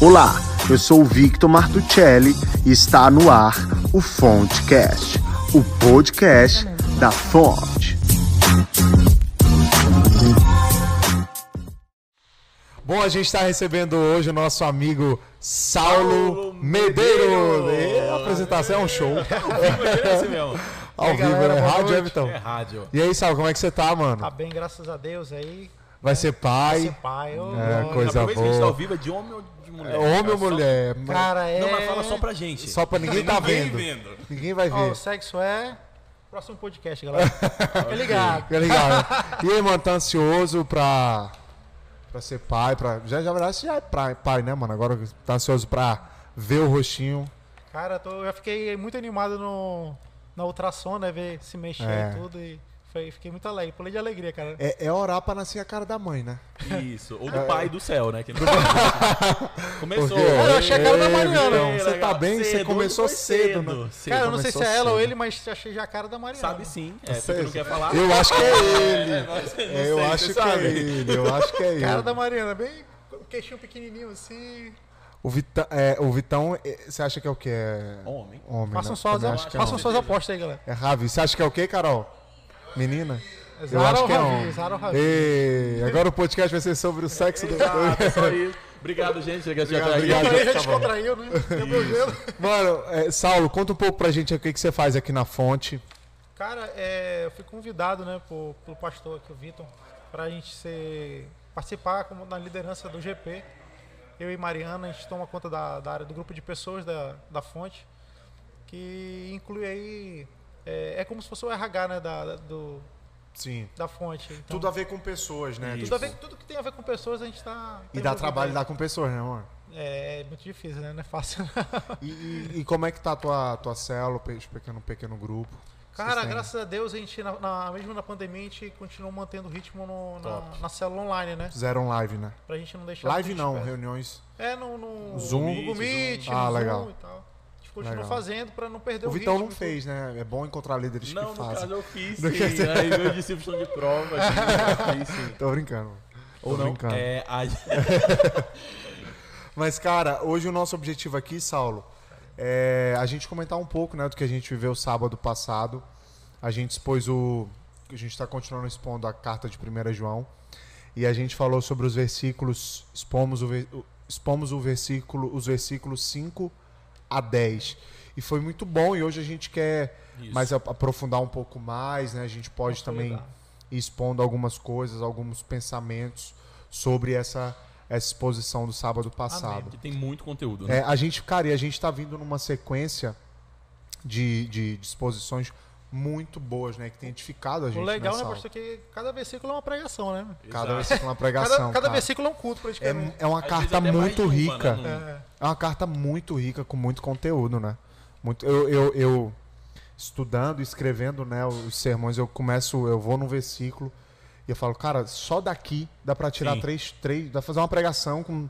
Olá, eu sou o Victor Martuccelli e está no ar o Fontecast, o podcast da Fonte. Bom, a gente está recebendo hoje o nosso amigo Saulo Medeiros. E a apresentação é um show. Ao E aí, vivo, galera, boa Rádio, noite. Everton? É rádio. E aí, Saulo, como é que você tá, mano? Tá bem, graças a Deus aí. Vai ser pai? Ser pai, ô, É, coisa a primeira vez que a gente tá ao boa. vivo é de homem ou de mulher? Homem ou Só- mulher? Cara, é. Não, mas fala só pra gente. Só pra ninguém tá Ninguém vendo. Ninguém vai Ó, ver. o sexo é. Próximo podcast, galera. Fica ligado. Fica né? E aí, mano, tá ansioso pra, pra ser pai? Pra... Já, já, na verdade, você já é pai, pai, né, mano? Agora tá ansioso pra ver o rostinho. Cara, tô, eu já fiquei muito animado no, na ultrassom, né? Ver se mexer É. e tudo. E foi- fiquei muito alegre. Pulei de alegria, cara. É, é orar pra nascer a cara da mãe, né? Isso. Ou do pai do céu, né? Que não... Começou. Porque- Cara, eu achei a cara da Ei, Mariana. Vitão, Você tá bem? Você Cedo, começou foi cedo, né? cedo. cara, eu não sei se é ela ou cedo. ele, mas achei já a cara da Mariana. Sabe sim. É, Sei. você não quer falar? Eu acho que é ele. É, É, sei, eu você acho que sabe. é ele. Eu acho que é ele. Cara da Mariana, bem. Queixinho pequenininho assim. O Vitão, é, o Vitão, é, você acha que é o quê? É Homem. homem. Façam né? é suas apostas aí, galera. É Ravi. Você acha que é o quê, Carol? Menina? Eu Zara acho ou que é Ravi? homem. Zara? Ei, agora o podcast vai ser sobre o sexo do. Exato, é só isso. Obrigado, gente. Tá aí. obrigado. Aí já tá bom. descontraiu, né? Deu meu gelo. Mano, é, Saulo, conta um pouco pra gente o que, que você faz aqui na fonte. Cara, é, eu fui convidado, né, por, pelo pastor aqui, o Vitor, pra gente ser, participar como na liderança do GP. Eu e Mariana, a gente toma conta da, da área do grupo de pessoas da, da fonte, que inclui aí. É, é como se fosse o RH, né, da, da- do, Sim. da fonte. Então, Tudo a ver com pessoas, né? Tudo, a ver- tudo que tem a ver com pessoas, a gente tá. E dá trabalho lidar com pessoas, né, amor? É, é muito difícil, né? Não é fácil. E, e- e como é que tá a tua, tua célula, pe- pequeno, pequeno grupo? Cara, graças a Deus, a gente, na, na- mesmo na pandemia, a gente continuou mantendo o ritmo no- na, na célula online, né? Fizeram live, né? Pra gente não deixar. Live não, reuniões. É, no, no Zoom. Google Meet, Ah, no legal. Zoom e tal. Continua Legal. fazendo pra não perder o, O Vitão ritmo não fez, né? É bom encontrar líderes Não, que no fazem. caso eu fiz Não sim. Aí meus discípulos estão de prova. assim, eu fiz sim. Tô brincando. Tô Ou não. brincando. É, a... Mas, cara, hoje o nosso objetivo aqui, Saulo, é a gente comentar um pouco, né, do que a gente viveu sábado passado. A gente expôs o. A gente está continuando expondo a carta de 1 João. E a gente falou sobre os versículos. Expomos, o- expomos o versículo, os versículos 5 a 10. E foi muito bom. E hoje a gente quer Isso. mais ap- aprofundar um pouco mais, né? A gente pode também ir expondo algumas coisas, alguns pensamentos sobre essa, essa exposição do sábado passado. Que tem muito conteúdo, né? É, a gente, cara, e a gente tá vindo numa sequência de, de disposições muito boas, né? Que tem edificado a gente. O legal, né, pastor, que cada versículo é uma pregação, né? Cada Exato. versículo é uma pregação. Cada, cada cara. versículo é um culto, é, praticamente. é uma Às carta mais muito de uma, rica. né? É. É uma carta muito rica, com muito conteúdo, né? Muito, eu, eu, eu estudando, escrevendo né, os sermões, eu começo, eu vou num versículo e eu falo, cara, só daqui dá pra tirar Sim. três, três, dá pra fazer uma pregação com.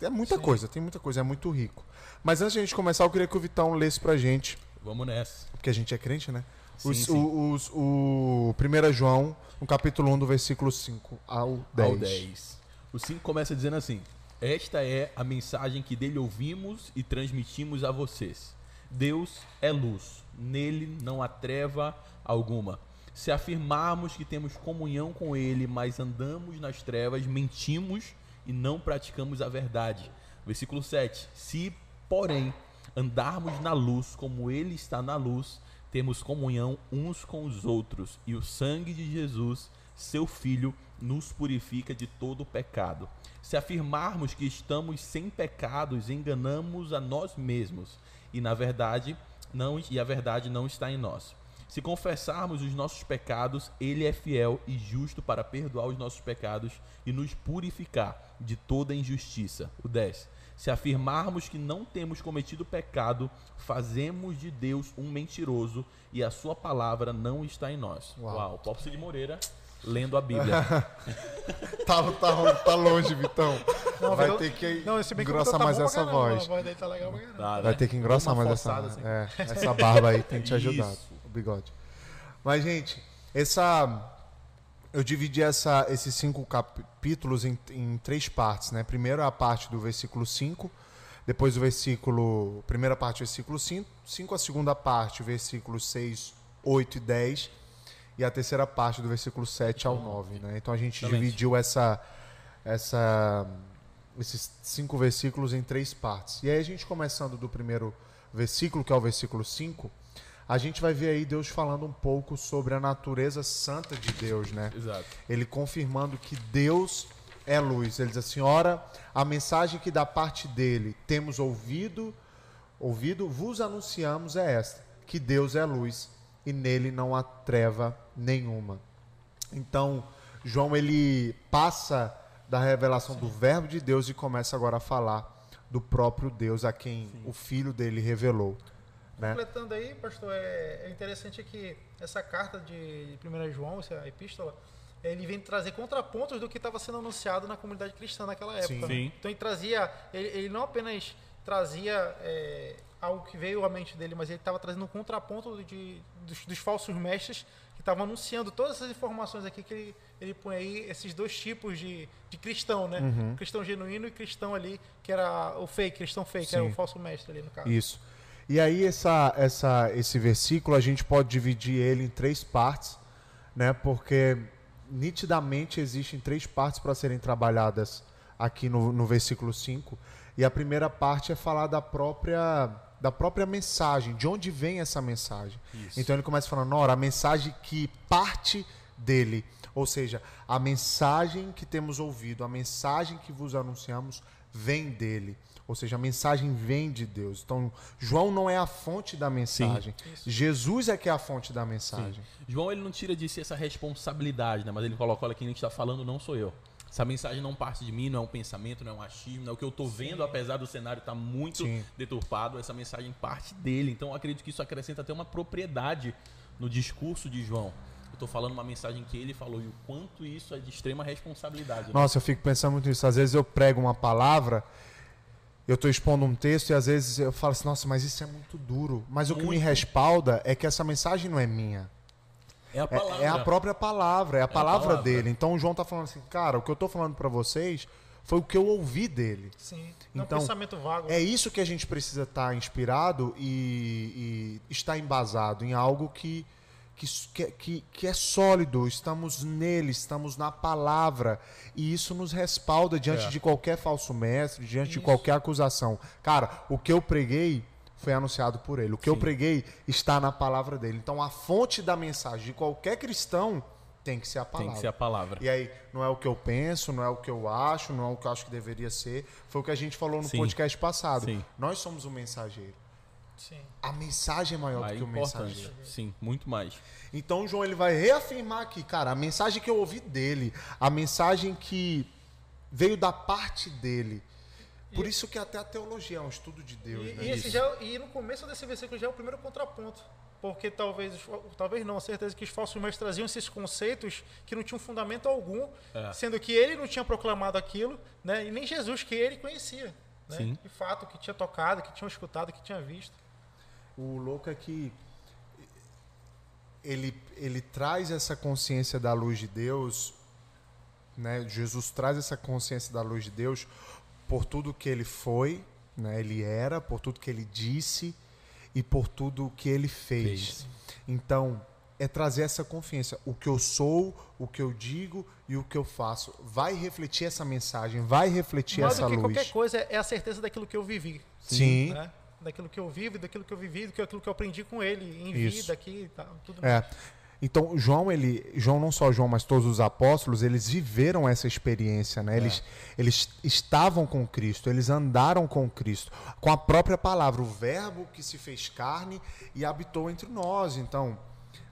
É muita coisa, tem muita coisa, é muito rico. Mas antes de a gente começar, eu queria que o Vitão lesse pra gente, Vamos nessa. porque a gente é crente, né? Sim, Os, sim. O, os, o 1 João, no capítulo 1, do versículo 5 ao 10. Ao 10. O 5 começa dizendo assim: Esta é a mensagem que dele ouvimos e transmitimos a vocês. Deus é luz, nele não há treva alguma. Se afirmarmos que temos comunhão com ele, mas andamos nas trevas, mentimos e não praticamos a verdade. Versículo 7. Se, porém, andarmos na luz como ele está na luz, temos comunhão uns com os outros, e o sangue de Jesus, seu Filho, nos purifica de todo pecado. Se afirmarmos que estamos sem pecados, enganamos a nós mesmos, e na verdade não e a verdade não está em nós. Se confessarmos os nossos pecados, ele é fiel e justo para perdoar os nossos pecados e nos purificar de toda injustiça. O 10. Se afirmarmos que não temos cometido pecado, fazemos de Deus um mentiroso e a sua palavra não está em nós. Uau. Uau, Paulo de Moreira lendo a Bíblia. Tá, tá, tá longe, Vitão. Não, Vai ter que Não, engrossar tá mais essa caramba, voz. Voz tá legal. Tá, Vai né? ter que engrossar Uma mais essa, assim. é, essa barba aí, tem te ajudado, Isso. o bigode. Mas, gente, essa. Eu dividi essa, esses cinco capítulos em, em três partes, né? Primeiro a parte do versículo 5, depois o versículo. Primeira parte, versículo 5, 5 a segunda parte, versículos 6, 8 e 10, e a terceira parte do versículo 7 ao 9. Né? Então a gente Excelente. dividiu essa, essa, esses cinco versículos em três partes. E aí a gente começando do primeiro versículo, que é o versículo 5, a gente vai ver aí Deus falando um pouco sobre a natureza santa de Deus, né? Exato. ele confirmando que Deus é luz. Ele diz assim: ora, a mensagem que da parte dele temos ouvido, ouvido, vos anunciamos é esta: que Deus é luz e nele não há treva nenhuma. Então, João ele passa da revelação do verbo de Deus e começa agora a falar do próprio Deus a quem o filho dele revelou, né? Completando aí, pastor, é, é interessante que essa carta de 1 João, essa epístola, ele vem trazer contrapontos do que estava sendo anunciado na comunidade cristã naquela época. Sim. né? Sim. Então ele trazia, ele, ele não apenas trazia é, algo que veio à mente dele, mas ele estava trazendo um contraponto de, dos, dos falsos mestres que estavam anunciando todas essas informações aqui que ele, ele põe aí esses dois tipos de, de cristão, né? Uhum. Cristão genuíno e cristão ali, que era o fake, cristão fake, que era Sim. o falso mestre ali no caso. Isso. E aí essa, essa, esse versículo a gente pode dividir ele em três partes, né? Porque nitidamente existem três partes para serem trabalhadas aqui no, no versículo 5. E a primeira parte é falar da própria da própria mensagem, de onde vem essa mensagem. Isso. Então ele começa falando, ora, a mensagem que parte dele, ou seja, a mensagem que temos ouvido, a mensagem que vos anunciamos vem dele. Ou seja, a mensagem vem de Deus. Então, João não é a fonte da mensagem. Jesus é que é a fonte da mensagem. João ele não tira de si essa responsabilidade, né? Mas ele coloca, olha, quem a gente está falando não sou eu. Essa mensagem não parte de mim, não é um pensamento, não é um achismo, não é o que eu estou vendo, apesar do cenário estar muito Sim. deturpado, essa mensagem parte dele. Então eu acredito que isso acrescenta até uma propriedade no discurso de João. Eu estou falando uma mensagem que ele falou e o quanto isso é de extrema responsabilidade. né? Nossa, eu fico pensando muito nisso. Às vezes eu prego uma palavra, eu estou expondo um texto e às vezes eu falo assim, nossa, mas isso é muito duro. Mas o que me Muito. respalda é que essa mensagem não é minha. É a É-. É, a própria palavra, é a palavra, palavra. dele. Então o João tá falando assim, cara, o que eu tô falando para vocês foi o que eu ouvi dele. Sim. Então, um pensamento vago. É isso que a gente precisa estar inspirado e, e estar embasado em algo que, que, que, que, é sólido. Estamos nele, estamos na palavra. E isso nos respalda diante É. de qualquer falso mestre, diante de Isso. qualquer acusação. Cara, o que eu preguei foi anunciado por ele. O que eu Sim. preguei está na palavra dele. Então a fonte da mensagem de qualquer cristão tem que ser a palavra. Tem que ser a palavra. E aí, não é o que eu penso, não é o que eu acho, não é o que eu acho que deveria ser. Foi o que a gente falou no Sim. podcast passado. Sim. Nós somos o mensageiro. Sim. A mensagem é maior É do que o importante. mensageiro. Sim, muito mais. Então, o João ele vai reafirmar aqui, cara, a mensagem que eu ouvi dele, a mensagem que veio da parte dele. Por isso que até a teologia é um estudo de Deus, E, né? e esse Isso. já, é e no começo desse versículo já é o primeiro contraponto. Porque talvez, talvez não, certeza que os falsos mestres traziam esses conceitos que não tinham fundamento algum, É. sendo que ele não tinha proclamado aquilo, né? E nem Jesus que ele conhecia. Né? Sim. De fato, que tinha tocado, que tinha escutado, que tinha visto. O louco é que ele, ele traz essa consciência da luz de Deus, né? Jesus traz essa consciência da luz de Deus por tudo que ele foi, né? Ele era, por tudo que ele disse e por tudo que ele fez. Fez. Então, é trazer essa confiança. O que eu sou, o que eu digo e o que eu faço vai refletir essa mensagem, vai refletir Mais essa do que luz. qualquer coisa é a certeza daquilo que eu vivi. Sim. Né? Daquilo que eu vivo, daquilo que eu vivi, daquilo que eu aprendi com ele, em Isso. vida aqui e tal. Tudo É. Então, João, ele, João não só João, mas todos os apóstolos, eles viveram essa experiência, né? Eles, eles estavam com Cristo, eles andaram com Cristo, com a própria palavra, o verbo que se fez carne e habitou entre nós. Então,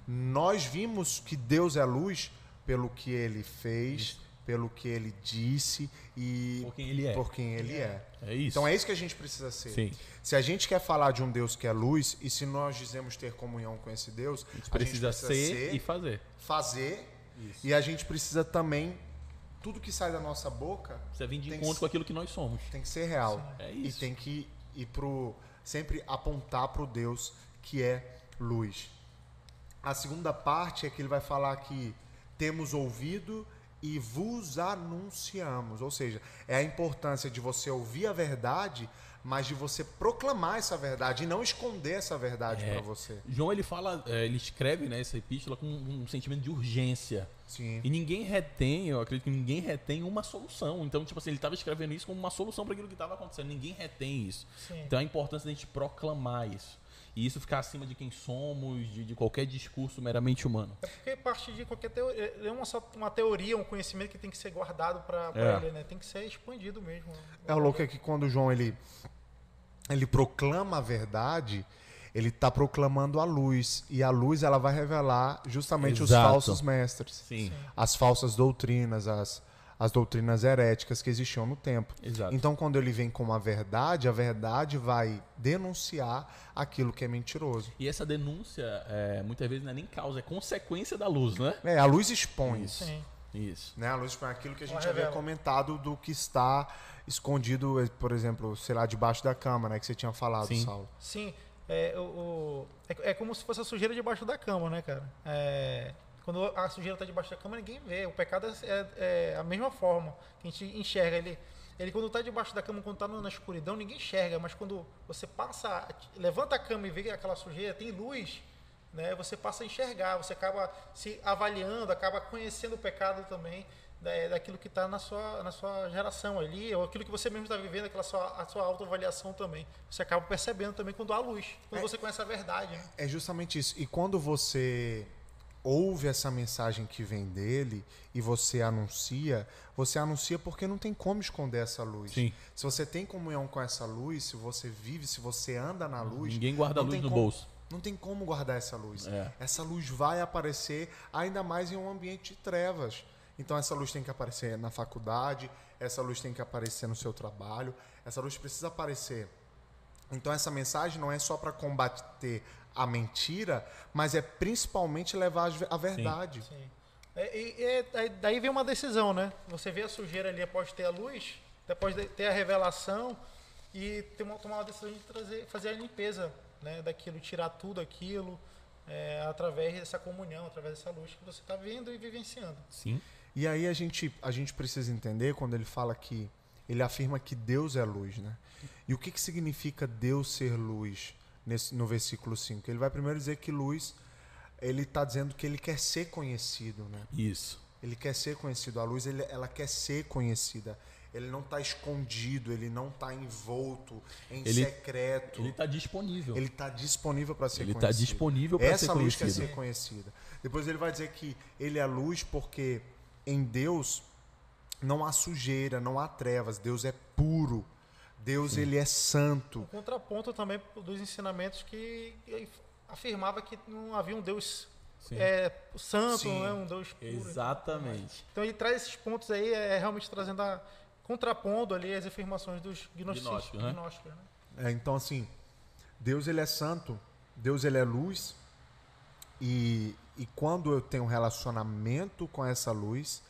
nós vimos que Deus é luz pelo que ele fez, pelo que ele disse e Por quem ele é. por quem ele é. É isso. Então é isso que a gente precisa ser. Sim. Se a gente quer falar de um Deus que é luz, e se nós dizemos ter comunhão com esse Deus, A gente precisa, ser, e fazer. fazer, Isso. e a gente precisa também, tudo que sai da nossa boca Precisa vir de que encontro ser- com aquilo que nós somos. tem que ser real. É E isso. tem que ir pro, sempre apontar para o Deus que é luz. A segunda parte é que ele vai falar que temos ouvido e vos anunciamos. Ou seja, é a importância de você ouvir a verdade, mas de você proclamar essa verdade e não esconder essa verdade É. para você. João ele fala, é, ele escreve né, essa epístola com um sentimento de urgência. Sim. E ninguém retém, eu acredito que ninguém retém uma solução. Então, tipo assim, ele estava escrevendo isso como uma solução para aquilo que estava acontecendo. Ninguém retém isso. Sim. Então, a importância da gente proclamar isso. E isso ficar acima de quem somos, de, de qualquer discurso meramente humano. É porque parte de qualquer teoria. É uma, só uma teoria, um conhecimento que tem que ser guardado para É. ele, né? Tem que ser expandido mesmo. É o louco é que quando o João ele, ele proclama a verdade, ele está proclamando a luz. E a luz ela vai revelar justamente os Exato. falsos mestres. Sim. As falsas doutrinas, as, as doutrinas heréticas que existiam no tempo. Exato. Então, quando ele vem com a verdade, a verdade vai denunciar aquilo que é mentiroso. E essa denúncia, é, muitas vezes, não é nem causa, é consequência da luz, né? É, a luz expõe. Isso. Sim. Isso. Né? A luz expõe aquilo que a gente havia comentado do que está escondido, eh, por exemplo, sei lá, debaixo da cama, né? Que você tinha falado, Sim. Saulo. Sim, é, o, o- é, é como se fosse a sujeira debaixo da cama, né, cara? É, quando a sujeira está debaixo da cama, ninguém vê. O pecado é, é- é a mesma forma que a gente enxerga. Ele, ele quando está debaixo da cama, quando está na escuridão, ninguém enxerga. Mas quando você passa, levanta a cama e vê aquela sujeira, tem luz, né? Você passa a enxergar, você acaba se avaliando, acaba conhecendo o pecado também da- daquilo que está na sua, na sua geração ali, ou aquilo que você mesmo está vivendo, aquela sua, a sua autoavaliação também. Você acaba percebendo também quando há luz, quando É. você conhece a verdade. Né? É justamente isso. E quando você ouve essa mensagem que vem dele e você anuncia, você anuncia porque não tem como esconder essa luz. Sim. Se você tem comunhão com essa luz, se você vive, se você anda na luz, Ninguém guarda a luz no como- bolso. Não tem como guardar essa luz. É. Essa luz vai aparecer ainda mais em um ambiente de trevas. Então essa luz tem que aparecer na faculdade, essa luz tem que aparecer no seu trabalho, essa luz precisa aparecer. Então essa mensagem não é só para combater a mentira, mas é principalmente levar a verdade. Sim. É, e, e aí- daí vem uma decisão, né? Você vê a sujeira ali após ter a luz, depois de ter a revelação e ter uma, tomar uma decisão de trazer, fazer a limpeza né, daquilo, tirar tudo aquilo é, através dessa comunhão, através dessa luz que você está vendo e vivenciando. Sim. E aí a gente, a gente precisa entender quando ele fala que ele afirma que Deus é luz, né? E o que, que significa Deus ser luz nesse, no versículo 5? Ele vai primeiro dizer que luz, ele está dizendo que ele quer ser conhecido, né? Isso. Ele quer ser conhecido. A luz, ele, ela quer ser conhecida. Ele não está escondido, ele não está envolto em Ele- secreto. Ele está disponível. Ele está disponível para ser Ele tá conhecido. disponível pra Essa ser luz quer conhecido. ser conhecida. Depois ele vai dizer que ele é luz porque em Deus não há sujeira, não há trevas. Deus é puro. Deus ele é santo. Um contraponto também dos ensinamentos que afirmava que não havia um Deus Sim. é, santo, Sim. né? um Deus puro. Exatamente. Então ele traz esses pontos aí, é realmente trazendo a. contrapondo ali as afirmações dos gnosticistas. Gnósticos, né? gnósticos, né? É, então assim, Deus ele é santo, Deus ele é luz. E, e quando eu tenho um relacionamento com essa luz,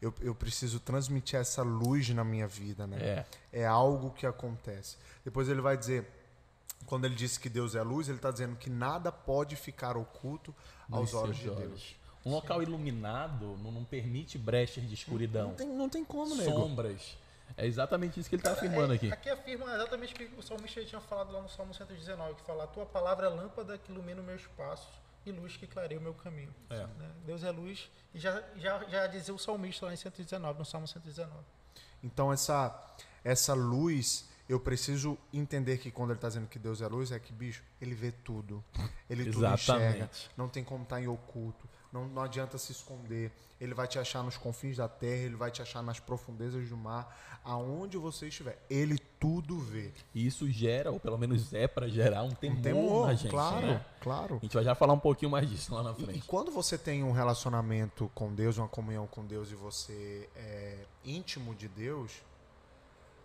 eu, eu preciso transmitir essa luz na minha vida, né? É. é algo que acontece. Depois ele vai dizer, quando ele disse que Deus é luz, ele está dizendo que nada pode ficar oculto aos Nos olhos de olhos. Deus. Um local iluminado não, não permite brechas de escuridão. Não tem, não tem como, nego. sombras. É exatamente isso que ele está afirmando É, aqui. Aqui afirma exatamente o que o salmista tinha falado lá no Salmo 119, que fala, a tua palavra é lâmpada que ilumina os meus passos e luz que clareia o meu caminho. É. Né? Deus é luz, e já, já, já dizia o salmista lá em 119, no Salmo 119. Então essa, essa luz, eu preciso entender que quando ele está dizendo que Deus é luz, é que, bicho, ele vê tudo. Ele tudo enxerga. Não tem como estar em oculto. Não, não adianta se esconder. Ele vai te achar nos confins da terra, ele vai te achar nas profundezas do mar, aonde você estiver. Ele tudo vê. E isso gera, ou pelo menos é para gerar um temor, na gente. claro, né? claro. A gente vai já falar um pouquinho mais disso lá na E, e frente. quando você tem um relacionamento com Deus, uma comunhão com Deus e você é íntimo de Deus,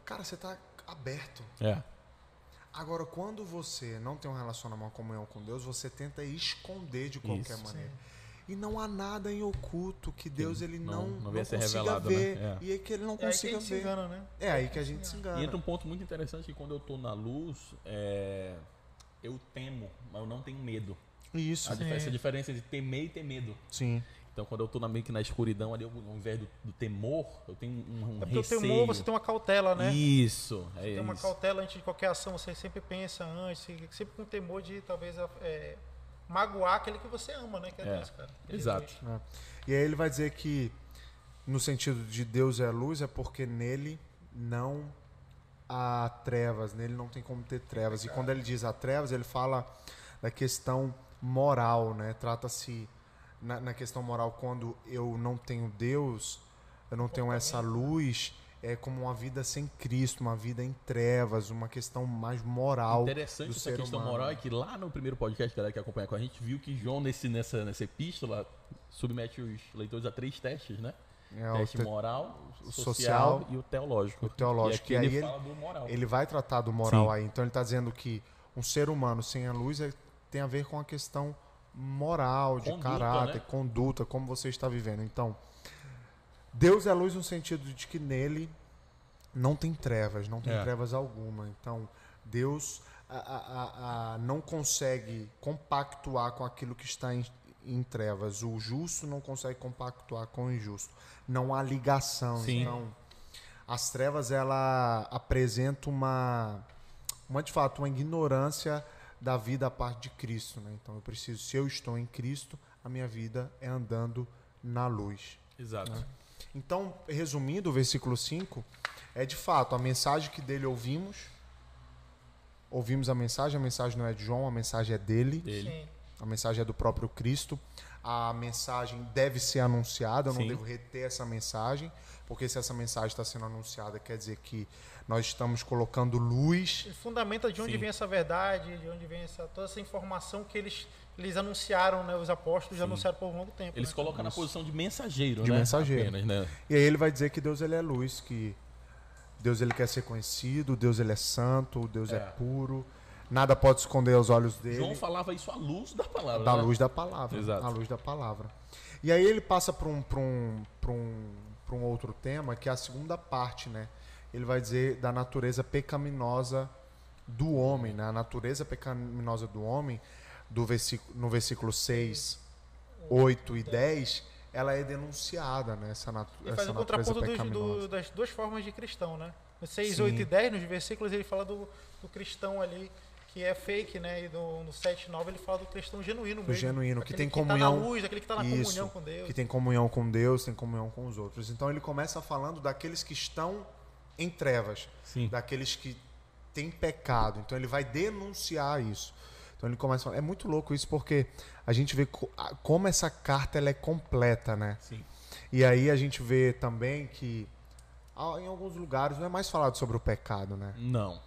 cara, você está aberto. É. Agora, quando você não tem um relacionamento, uma comunhão com Deus, você tenta esconder de qualquer Isso. maneira. E não há nada em oculto que Deus ele não- não, não não, a consiga revelado, ver. né? É. E é que ele não É a consiga ver. engana, né? É aí que a gente se engana. E entra um ponto muito interessante que quando eu tô na luz, é, eu temo, mas eu não tenho medo. Isso, A dif- essa diferença de temer e ter medo. sim. Então, quando eu tô na, meio que na escuridão ali, eu, ao invés do, do temor, eu tenho um, um É porque o receio. temor, você tem uma cautela, né? Isso, é Tem uma isso. cautela antes de qualquer ação, você sempre pensa antes, sempre com temor de talvez é, magoar aquele que você ama, né? Que é, É, Deus, cara. é exato. Né? E aí ele vai dizer que, no sentido de Deus é luz, é porque nele não há trevas, nele não tem como ter trevas. E quando ele diz há trevas, ele fala da questão moral, né? Trata-se na, na questão moral quando eu não tenho Deus, eu não tenho essa luz, é como uma vida sem Cristo, uma vida em trevas, uma questão mais moral. Interessante do essa questão humano. moral é que lá no primeiro podcast, galera que acompanha com a gente, viu que João, nesse, nessa, nessa epístola, submete os leitores a três testes, né? É o Teste te- moral, o social social, e o teológico. o teológico. E E aí ele ele- fala do moral. Ele vai tratar do moral Sim. aí. Então ele está dizendo que um ser humano sem a luz é- tem a ver com a questão moral, de Conduta, caráter, né? conduta, como você está vivendo. Então, Deus é luz no sentido de que nele não tem trevas, não tem É. trevas alguma. Então, Deus a- a- a- não consegue compactuar com aquilo que está em, em trevas. O justo não consegue compactuar com o injusto. Não há ligação. Sim. Então, as trevas ela apresenta uma, uma de fato uma ignorância da vida a parte de Cristo, né? Então eu preciso, se eu estou em Cristo, a minha vida é andando na luz. Exato. Então, resumindo o versículo 5, é de fato a mensagem que dele ouvimos. Ouvimos a mensagem, a mensagem não é de João, a mensagem é dele. Dele. Sim. A mensagem é do próprio Cristo. A mensagem deve ser anunciada, eu não Sim. devo reter essa mensagem, porque se essa mensagem está sendo anunciada, quer dizer que nós estamos colocando luz. E fundamenta de onde Sim. vem essa verdade, de onde vem essa, toda essa informação que eles, eles anunciaram, né? Os apóstolos Sim. anunciaram por um longo tempo. Eles né? colocam na posição de mensageiro, De né? mensageiro. Apenas, né? E aí ele vai dizer que Deus ele é luz, que Deus ele quer ser conhecido, Deus ele é santo, Deus é, É. puro, nada pode esconder aos olhos dele. João falava isso à luz da palavra. da né? luz da palavra. Exato. A luz da palavra. E aí ele passa para um, pra um, pra um, pra um outro tema, que é a segunda parte, né? Ele vai dizer da natureza pecaminosa do homem, né? A natureza pecaminosa do homem, do versículo, no versículo 6, 8 e 10, ela é denunciada, né? Essa, natu Ele faz essa o natureza contraponto do- das duas formas de cristão, né? No 6, Sim. 8 e 10, nos versículos, ele fala do, do cristão ali que é fake, né? E do, no 7 e 9 ele fala do cristão genuíno Do mesmo. genuíno, que tem que tá comunhão. na luz, aquele que está na Isso, comunhão com Deus. Que tem comunhão com Deus, tem comunhão com os outros. Então ele começa falando daqueles que estão em trevas, Sim. daqueles que têm pecado. Então ele vai denunciar isso. Então ele começa a falar. É muito louco isso porque a gente vê como essa carta ela é completa, né? Sim. E aí a gente vê também que em alguns lugares não é mais falado sobre o pecado, né? Não.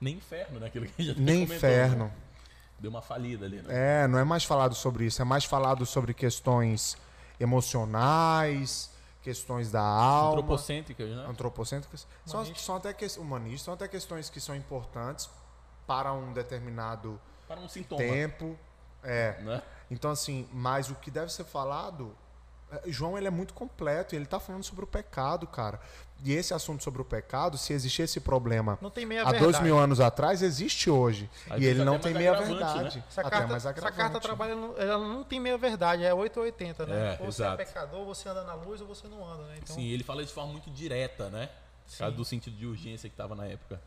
Nem inferno, né? Aquilo que a gente Nem comentou, inferno. né? Deu uma falida ali, né? É, não é mais falado sobre isso, é mais falado sobre questões emocionais, questões da alma, Antropocêntricas, né? antropocêntricas. São, são até que, humanistas, são até questões que são importantes para um determinado Para um sintoma. tempo. É. Né? Então, assim, mas o que deve ser falado. é, João ele é muito completo e ele está falando sobre o pecado, cara. E esse assunto sobre o pecado, se existia esse problema Não tem meia há verdade. dois mil anos atrás, existe hoje. Às e ele não até tem meia agravante, verdade. Essa Até carta, mais essa carta trabalha, ela não tem meia verdade, é 8 ou 80, né? É, ou você é exato. pecador, ou você anda na luz, ou você não anda, né? Então, Sim, ele fala de forma muito direta, né? Por causa do sentido de urgência que estava na época.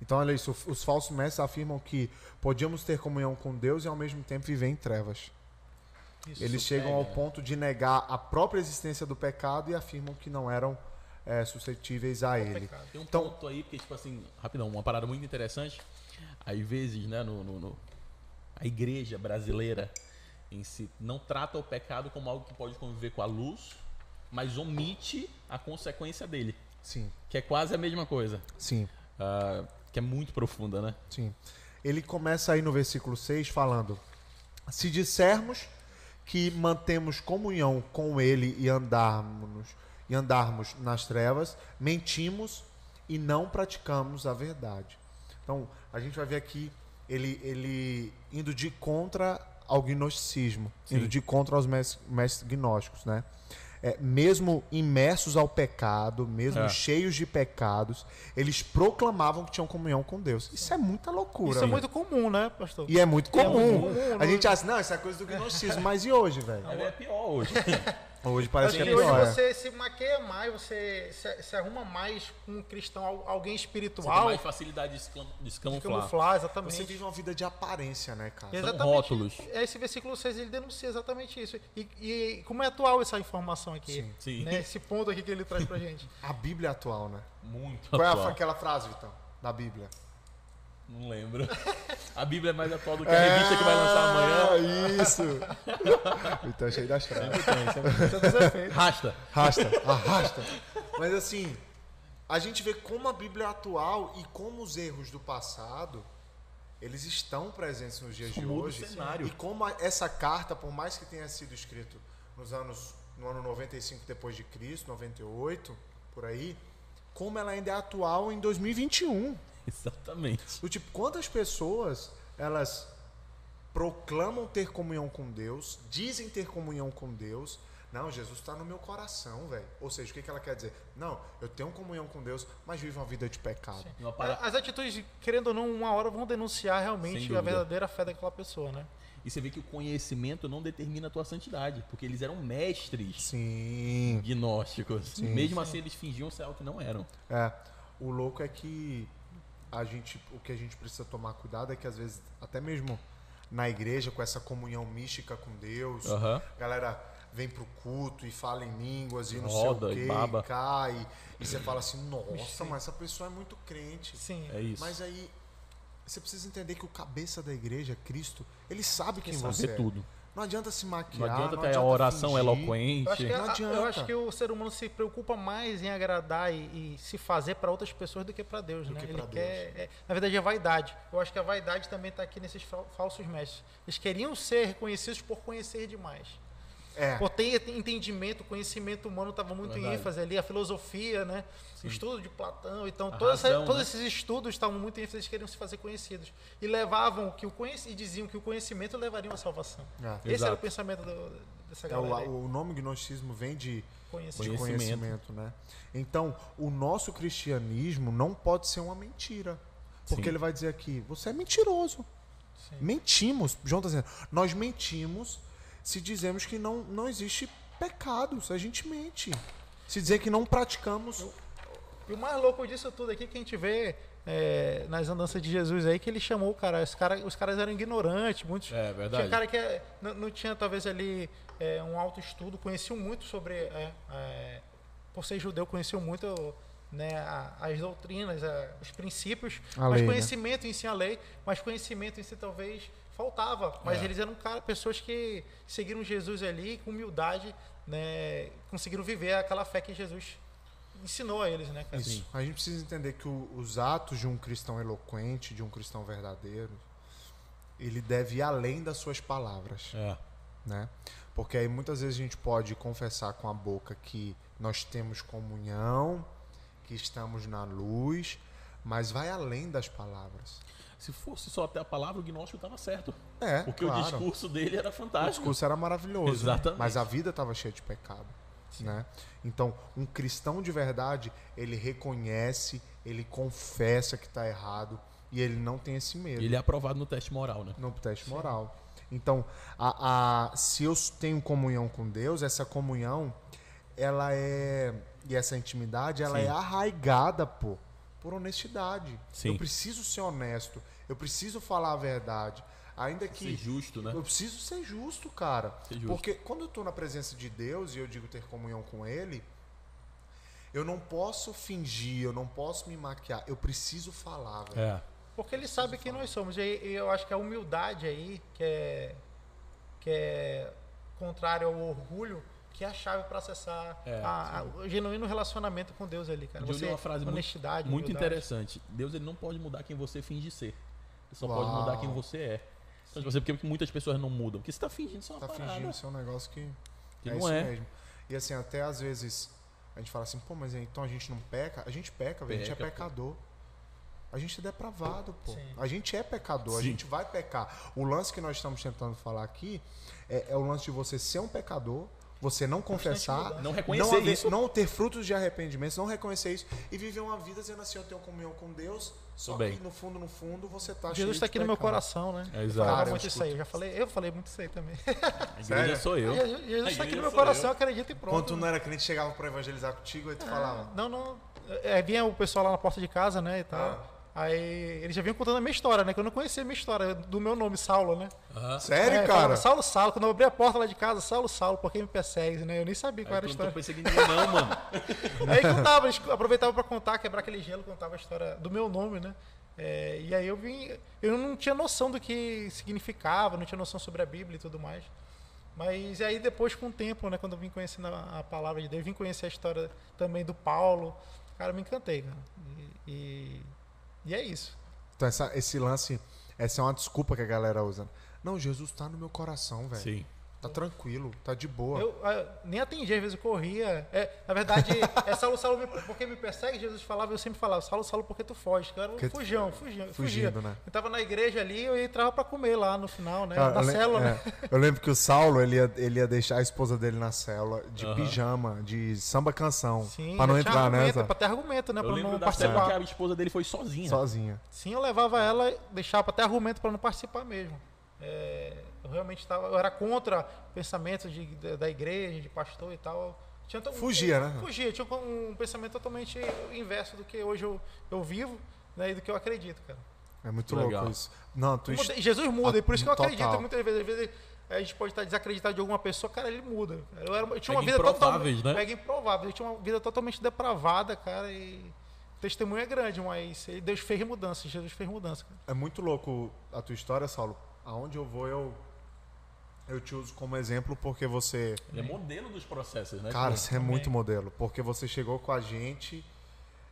Então, olha isso. Os falsos mestres afirmam que podíamos ter comunhão com Deus e ao mesmo tempo viver em trevas. isso. Eles chegam ao pega. ponto de negar a própria existência do pecado e afirmam que não eram é, suscetíveis a é ele. pecado. Tem um Então- ponto aí, porque, tipo assim, rapidão, uma parada muito interessante. Às vezes, né, no, no- no- a igreja brasileira em si não trata o pecado como algo que pode conviver com a luz, mas omite a consequência dele, Sim, que é quase a mesma coisa, sim, ah, que é muito profunda, né? sim. Ele começa aí no versículo 6 falando: Se dissermos que mantemos comunhão com ele e andarmos e andarmos nas trevas, mentimos e não praticamos a verdade. Então, a gente vai ver aqui ele, ele indo de contra ao gnosticismo, Sim. indo de contra aos mes- mestres gnósticos, né? É, mesmo imersos ao pecado, mesmo É. cheios de pecados, eles proclamavam que tinham comunhão com Deus. Isso é muita loucura. Isso é muito comum, né, pastor? E é muito é comum. muito comum, a né? gente acha, não, isso é coisa do gnosticismo. Mas e hoje, velho? É, é pior hoje. Hoje parece que que é hoje pior. é. você se maqueia mais, você se, se arruma mais com um cristão, al- alguém Você tem espiritual, mais facilidade de se cam- de se camuflar. camuflar, exatamente. Você vive uma vida de aparência, né, cara? São Exatamente. rótulos. Esse versículo 6 ele denuncia exatamente isso. E, e como é atual essa informação aqui? Sim. Sim. Né? Esse ponto aqui que ele traz pra gente. A Bíblia é atual, né? Muito Qual é a- atual. aquela frase, Vitão, da Bíblia? Não lembro. A Bíblia é mais atual do que a revista que vai lançar amanhã. Ah, isso! então, cheio das frases. Todos os efeitos. Rasta. Arrasta, arrasta. Mas assim, a gente vê como a Bíblia é atual e como os erros do passado, eles estão presentes nos dias de hoje. cenário. E como essa carta, por mais que tenha sido escrito nos anos no ano 95 depois de Cristo, 98, por aí, como ela ainda é atual em 2021. Exatamente. Do tipo, quantas pessoas elas proclamam ter comunhão com Deus, dizem ter comunhão com Deus. Não, Jesus está no meu coração, velho. Ou seja, o que, que ela quer dizer? Não, eu tenho comunhão com Deus, mas vivo uma vida de pecado. Uma para- As atitudes, querendo ou não, uma hora vão denunciar realmente a verdadeira fé daquela pessoa, né? E você vê que o conhecimento não determina a tua santidade, porque eles eram mestres Sim. gnósticos. Sim. Mesmo assim, eles fingiam ser algo que não eram. É. O louco é que a gente, o que a gente precisa tomar cuidado é que às vezes, até mesmo na igreja, com essa comunhão mística com Deus, Aham. galera vem pro culto e fala em línguas e não Roda e sei o quê, baba. e cai, e você fala assim, nossa, mas essa pessoa é muito crente. Sim. É isso. Mas aí você precisa entender que o cabeça da igreja, Cristo, ele sabe quem sabe você é. tudo. Não adianta se Não maquiar, adianta não ter a adianta oração fingir. eloquente. Eu acho, que, Não a- adianta. eu acho que o ser humano se preocupa mais em agradar e, e se fazer para outras pessoas do que para Deus, Do né? que Ele quer, é- na verdade, é vaidade. Eu acho que a vaidade também está aqui nesses fal- falsos mestres. Eles queriam ser reconhecidos por conhecer demais. É, Por ter entendimento, conhecimento humano estava muito em Verdade. ênfase ali, a filosofia, né? O estudo de Platão. Então, A toda essa- razão, todos né? esses estudos estavam muito em ênfase, eles queriam se fazer conhecidos. E levavam que o conheci, e diziam que o conhecimento levaria à salvação. é. Esse era Exato. o pensamento do- dessa É, galera. aí. o, o nome gnosticismo vem de, Conhecimento. de conhecimento, né? Então, o nosso cristianismo não pode ser uma mentira. Porque Sim. ele vai dizer aqui, você é mentiroso. Sim. Mentimos. João está dizendo, nós mentimos se dizemos que não, não existe pecado, se a gente mente. Se dizer que não praticamos. E o mais louco disso tudo aqui que a gente vê é, nas andanças de Jesus aí, que ele chamou o cara, os, cara, os caras eram ignorantes, muitos. É verdade. Tinha cara que é, não, não tinha talvez ali é, um alto estudo, conheciam muito sobre, é, é, por ser judeu, conheciam muito né, a- as doutrinas, a- os princípios, A mas lei, né? conhecimento em si a lei, mas conhecimento em si talvez faltava. Mas É. eles eram cara, pessoas que seguiram Jesus ali com humildade, né, conseguiram viver aquela fé que Jesus ensinou a eles, né, cara? Isso. A gente precisa entender que o- os atos de um cristão eloquente, de um cristão verdadeiro, ele deve ir além das suas palavras. É. né? Porque aí muitas vezes a gente pode confessar com a boca que nós temos comunhão, que estamos na luz, mas vai além das palavras. Se fosse só até a palavra, o gnóstico estava certo. É, Porque claro. o discurso dele era O fantástico. discurso era maravilhoso, né? Exatamente. mas a vida estava cheia de pecado, né? Então, um cristão de verdade, ele reconhece, ele confessa que está errado e ele não tem esse medo. Ele é aprovado no teste moral, né? no teste moral. Então, a, a- se eu tenho comunhão com Deus, essa comunhão, ela é e essa intimidade, ela Sim. é arraigada, pô, por honestidade. Sim. Eu preciso ser honesto, eu preciso falar a verdade, ainda Ser que justo, né? eu preciso ser justo, cara. Ser justo. Porque quando eu tô na presença de Deus e eu digo ter comunhão com Ele, eu não posso fingir, eu não posso me maquiar, eu preciso falar, velho. É. Porque ele sabe quem nós somos. E, e eu acho que a humildade aí, que é, que é contrário ao orgulho, que é a chave para acessar É, a- a- o genuíno relacionamento com Deus ali, cara. Eu li Você, uma frase muito- honestidade, Muito humildade. interessante. Deus ele não pode mudar quem você finge ser. Ele só Uau. pode mudar quem você é. Então, você, porque muitas pessoas não mudam. Porque você está fingindo ser uma Tá parada. fingindo ser um negócio que, Que é não isso é. mesmo. E assim, até às vezes a gente fala assim, pô, mas então a gente não peca? A gente peca, velho. A gente é Peca, pô. pecador. A gente é depravado, pô. Sim. A gente é pecador, a Sim. gente vai pecar. O lance que nós estamos tentando falar aqui é, é o lance de você ser um pecador, você não confessar. Não reconhecer haver- isso. não ter frutos de arrependimento, não reconhecer isso e viver uma vida dizendo assim, eu tenho comunhão com Deus, só bem. que no fundo, no fundo, você tá Jesus está aqui no meu coração, né? É, exato. eu muito isso aí. Eu já falei, eu falei muito isso aí também. A igreja sou eu. Jesus Jesus está aqui no meu coração, eu. acredita e pronto. Quando tu não era crente, chegava pra evangelizar contigo, aí tu falava. Não, não. É, vinha o pessoal lá na porta de casa, né, e tal. Ah. Aí eles já vinham contando a minha história, né? Que eu não conhecia a minha história, do meu nome, Saulo, né? Aham. Sério, É, cara? falava, Saulo, Saulo. Quando eu abri a porta lá de casa, Saulo, Saulo, por que me persegue, né? Eu nem sabia qual Aí era a tu não tô história. perseguindo ninguém, não, mano. Aí contava, eles aproveitavam pra contar, quebrar aquele gelo, contava a história do meu nome, né? É, e aí eu vim, eu não tinha noção do que significava, não tinha noção sobre a Bíblia e tudo mais. Mas aí depois, com o tempo, né, quando eu vim conhecendo a, a palavra de Deus, vim conhecer a história também do Paulo, cara, eu me encantei, cara. E, e, e é isso. Então essa- esse lance, essa é uma desculpa que a galera usa. Não, Jesus tá no meu coração, velho. Sim. Tá tranquilo, tá de boa. Eu ah, nem atendi, às vezes eu corria. É, na verdade, é Saulo, Saulo, porque me persegue? Jesus falava, eu sempre falava, Saulo, Saulo, porque tu foge? Que eu era um Porque fujão, fugia, fugia. Fugindo, né? Eu tava na igreja ali, eu entrava pra comer lá no final, né? Cara, na eu lem- célula, é, né? eu lembro que o Saulo, ele ia, ele ia deixar a esposa dele na célula de pijama, de samba canção, Sim, pra não entrar argumento, nessa, Pra ter argumento, né? Eu pra lembro não da célula que participar. a esposa dele foi sozinha. sozinha. Sim, eu levava ela, deixava pra ter argumento pra não participar mesmo. É, eu realmente estava, eu era contra pensamentos de, da, da igreja, de pastor e tal. Tinha to- Fugia, né? Fugia, tinha um, um pensamento totalmente inverso do que hoje eu, eu vivo né, e do que eu acredito, cara. É muito Legal. louco isso. Não, tu mudei- Jesus muda, e por isso que eu Total. acredito muitas vezes. Às vezes a gente pode estar desacreditado de alguma pessoa, cara, ele muda. Eu, era, eu tinha uma Pega vida totalmente. né? Pega improvável. Eu tinha uma vida totalmente depravada, cara, e o testemunho é grande, mas Deus fez mudança, Jesus fez mudança. Cara. é muito louco a tua história, Saulo. Aonde eu vou, eu eu te uso como exemplo porque você Ele é modelo dos processos, né? Cara, você é muito modelo, porque você chegou com a gente,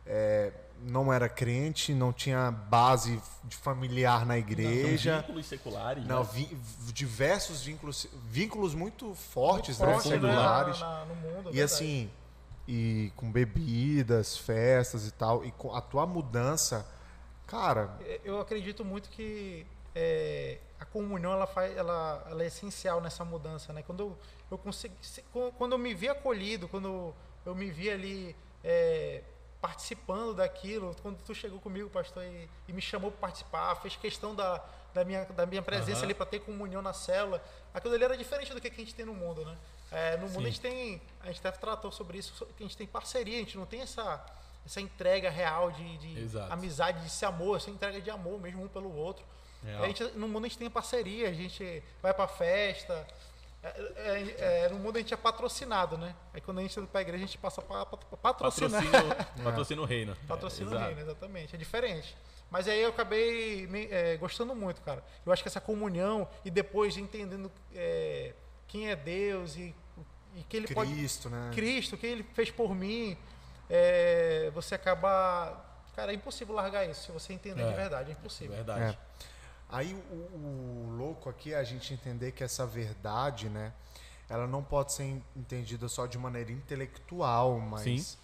é, não era crente, não tinha base de familiar na igreja, vínculos seculares, não, né? vi- diversos vínculos, vínculos muito fortes, Muito né, forte, né, seculares, na- na- no mundo, é e verdade. assim, e com bebidas, festas e tal, e com a tua mudança, cara, Eu acredito muito que é, a comunhão ela faz, ela, ela é essencial nessa mudança, né? Quando eu, eu consegui, se- quando- eu me vi acolhido, quando eu me vi ali é, participando daquilo, quando tu chegou comigo, pastor, e, e me chamou para participar, fez questão da, da minha da minha presença Aham. ali para ter comunhão na célula, aquilo ali era diferente do que a gente tem no mundo, né? É, no mundo Sim. a gente tem, a gente até tratou sobre isso, que a gente tem parceria, a gente não tem essa essa entrega real de, de amizade, de esse amor, essa entrega de amor mesmo um pelo outro. Real. A gente, no mundo a gente tem parceria, a gente vai pra festa. É, é, é, no mundo a gente é patrocinado, né? Aí quando a gente entra pra igreja, a gente passa pra, pra, pra patrocinar. Patrocínio, patrocínio reino. Patrocina o Exato. reino, exatamente. É diferente. Mas aí eu acabei me- é, gostando muito, cara. Eu acho que essa comunhão e depois entendendo é, quem é Deus e, e que ele pode Cristo, né? Cristo, o que ele fez por mim, é, você acaba. Cara, é impossível largar isso. Se você entender É. de verdade, é impossível. Verdade. É. Aí o, o louco aqui é a gente entender que essa verdade, né, ela não pode ser en- entendida só de maneira intelectual, mas Sim.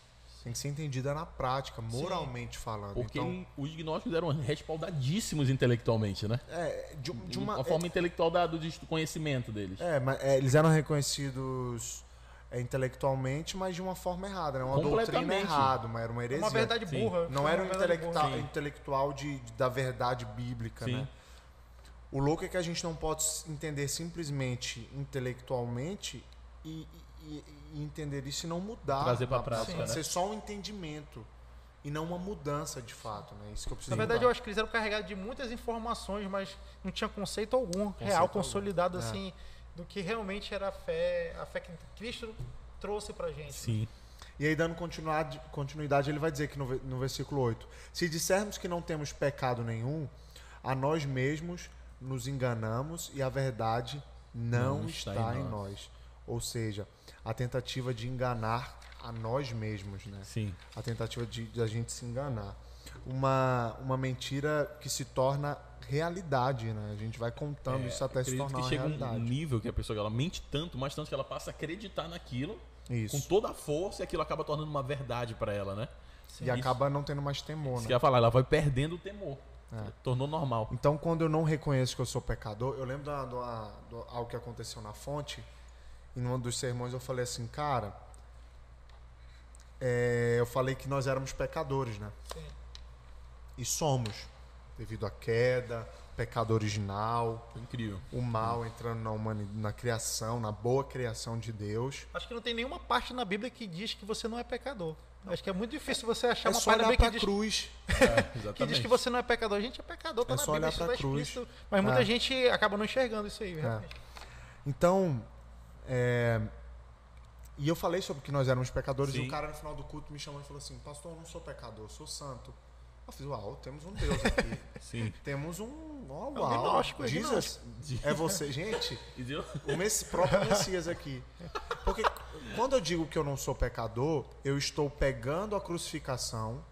tem que ser entendida na prática, moralmente falando. Porque então, os gnósticos eram respaldadíssimos intelectualmente, né? é, de, de uma, uma, forma intelectual da- do do conhecimento deles. é, mas, é, eles eram reconhecidos é, intelectualmente, mas de uma forma errada, né? Uma doutrina errada, mas era uma É heresia. uma verdade Sim. burra. Não Foi era um intelectual. Sim. intelectual de, de- da verdade bíblica, Sim. né? O louco é que a gente não pode entender simplesmente intelectualmente e, e- e entender isso e não mudar. Trazer pra na prática, né? Ser só um entendimento e não uma mudança de fato, né? Isso que eu preciso Na verdade, eu mudar. acho que eles eram carregados de muitas informações, mas não tinha conceito algum real, algum. consolidado É. assim, do que realmente era a fé, a fé que Cristo trouxe pra gente. Sim. E aí, dando continuidade, ele vai dizer que no, no versículo 8: Se dissermos que não temos pecado nenhum, a nós mesmos nos enganamos e a verdade não, Não está, está em em nós. Ou seja, a tentativa de enganar a nós mesmos, né? Sim. A tentativa de, de a gente se enganar. Uma, uma mentira que se torna realidade, né? A gente vai contando isso até se É, tornar que chega um realidade. nível que a pessoa ela mente tanto, mas tanto que ela passa a acreditar naquilo Isso. com toda a força e aquilo acaba tornando uma verdade pra ela, né? E acaba não tendo mais temor, Isso né? que falar, ela vai perdendo o temor. É. Tornou normal. Então, quando eu não reconheço que eu sou pecador, eu lembro da, do, do- algo que aconteceu na fonte, em um dos sermões eu falei assim, cara, é, eu falei que nós éramos pecadores, né? Sim. E somos, devido à queda, pecado original, Incrível. o mal entrando na, humani- na criação, na boa criação de Deus. Acho que não tem nenhuma parte na Bíblia que diz que você não é pecador. Acho que é muito difícil você achar É uma só olhar pra que diz, cruz. É, que diz que você não é pecador. A gente é pecador, tá É na só Bíblia, olhar isso pra cruz. explícito. Mas muita É. gente acaba não enxergando isso aí, realmente. Então, é, e eu falei sobre que nós éramos pecadores e Sim. o cara no final do culto me chamou e falou assim, pastor, eu não sou pecador, eu sou santo. Eu fiz, uau, temos um Deus aqui. Sim. temos um, uau, É um uau, gnóstico, é Jesus, é você. Gente, o Messi- próprio Messias aqui. Quando eu digo que eu não sou pecador, eu estou pegando a crucificação,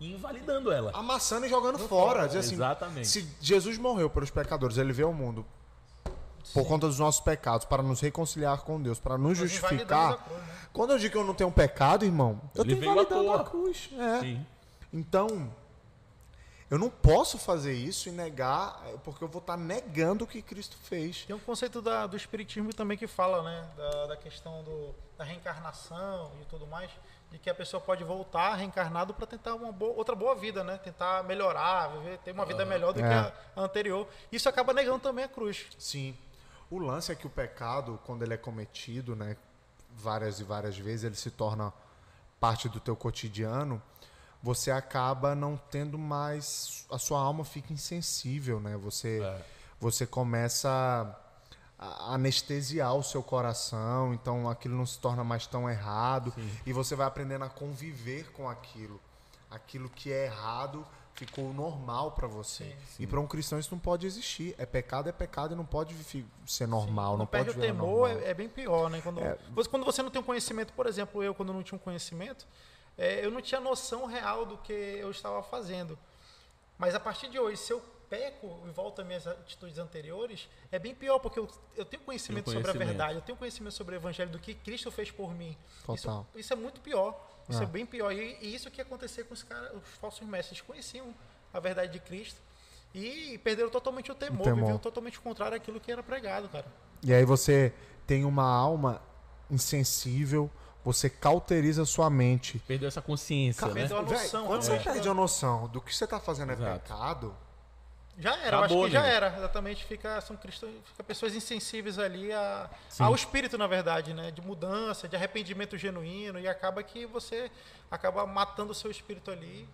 E invalidando ela. amassando e jogando fora. Diz assim, Exatamente. se Jesus morreu pelos pecadores, ele veio ao mundo por conta dos nossos pecados, para nos reconciliar com Deus, para nos justificar. cruz, né? Quando eu digo que eu não tenho pecado, irmão, eu Ele tô veio à invalidando a cruz. É. Sim. Então, eu não posso fazer isso e negar, porque eu vou estar negando o que Cristo fez. Tem um conceito da- do espiritismo também que fala, né, da, da questão do, da reencarnação e tudo mais, de que a pessoa pode voltar reencarnado para tentar uma boa- outra boa vida, né, tentar melhorar, viver, ter uma vida melhor do É. que a, a anterior. Isso acaba negando também a cruz. Sim. O lance é que o pecado, quando ele é cometido, né, várias e várias vezes, ele se torna parte do teu cotidiano, você acaba não tendo mais, a sua alma fica insensível, né? Você É. você começa a anestesiar o seu coração, então aquilo não se torna mais tão errado e você vai aprendendo a conviver com aquilo. Aquilo que é errado ficou normal para você. Sim, E para um cristão isso não pode existir. É pecado, é pecado e não pode ser normal, Quando não perde pode o temor é, é bem pior, né? Quando, você, quando você não tem um conhecimento, por exemplo, eu quando não tinha um conhecimento, é, eu não tinha noção real do que eu estava fazendo. Mas a partir de hoje, se eu peco e volto às minhas atitudes anteriores, é bem pior, porque eu, eu tenho conhecimento, Tem sobre a conhecimento. verdade, eu tenho conhecimento sobre o evangelho, do que Cristo fez por mim. Isso, isso é muito pior. Isso é, É. bem pior. E, e isso que ia acontecer com os, caras, os falsos mestres. Conheciam a verdade de Cristo e perderam totalmente o temor, temor. viviam totalmente contrário àquilo que era pregado, cara. E aí você tem uma alma insensível, você cauteriza sua mente. Perdeu essa consciência, né? Perdeu a Véi, noção, quando você realmente, perde né? a noção do que você está fazendo é Exato. pecado, Já era, eu Acabou, acho que já era. Exatamente, fica, são cristãos, fica pessoas insensíveis ali a, Sim. ao espírito, na verdade, né? De mudança, de arrependimento genuíno, e acaba que você acaba matando o seu espírito ali.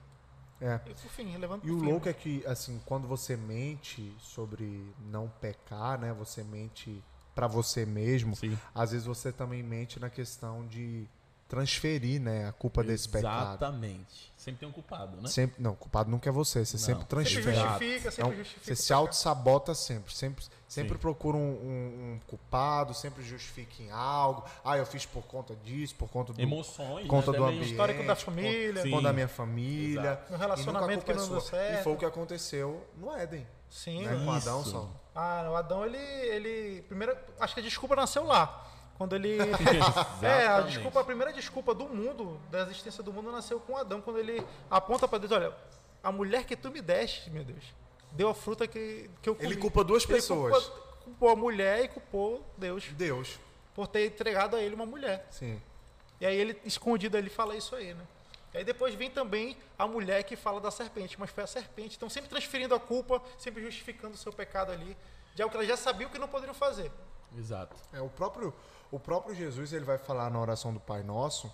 é. E por fim, levando E o louco é que, assim, quando você mente sobre não pecar, né? Você mente pra você mesmo. Sim. Às vezes você também mente na questão de transferir, né? A culpa desse pecado. Exatamente. Sempre tem um culpado, né? Sempre, não, o culpado nunca é você. Você Não. sempre Sempre transfere. justifica, sempre Então, justifica. você se auto-sabota sempre. Sempre, sempre Sim. procura um, um- um culpado, sempre justifica em algo. Ah, eu fiz por conta disso, por conta do, Emoções, conta né? do ambiente. Histórico da por- família. por conta da minha família. Exato. No E relacionamento que não é deu sua. E certo. foi o que aconteceu no Éden. Sim, né? Com Isso. Adão só. Ah, o Adão, ele, ele. Primeiro, acho que a desculpa nasceu lá. Quando ele. é, a desculpa, a primeira desculpa do mundo, da existência do mundo, nasceu com Adão, quando ele aponta para Deus, olha, a mulher que tu me deste, meu Deus, deu a fruta que, que eu comi. Ele culpa duas Ele pessoas. culpa- culpou a mulher e culpou Deus Deus. por ter entregado a ele uma mulher. Sim. E aí ele, escondido, ele fala isso aí, né? E aí depois vem também a mulher que fala da serpente, mas foi a serpente. Então sempre transferindo a culpa, sempre justificando o seu pecado ali, de algo que elas já sabiam que não poderiam fazer. Exato. É, o, próprio, o próprio Jesus ele vai falar na oração do Pai Nosso: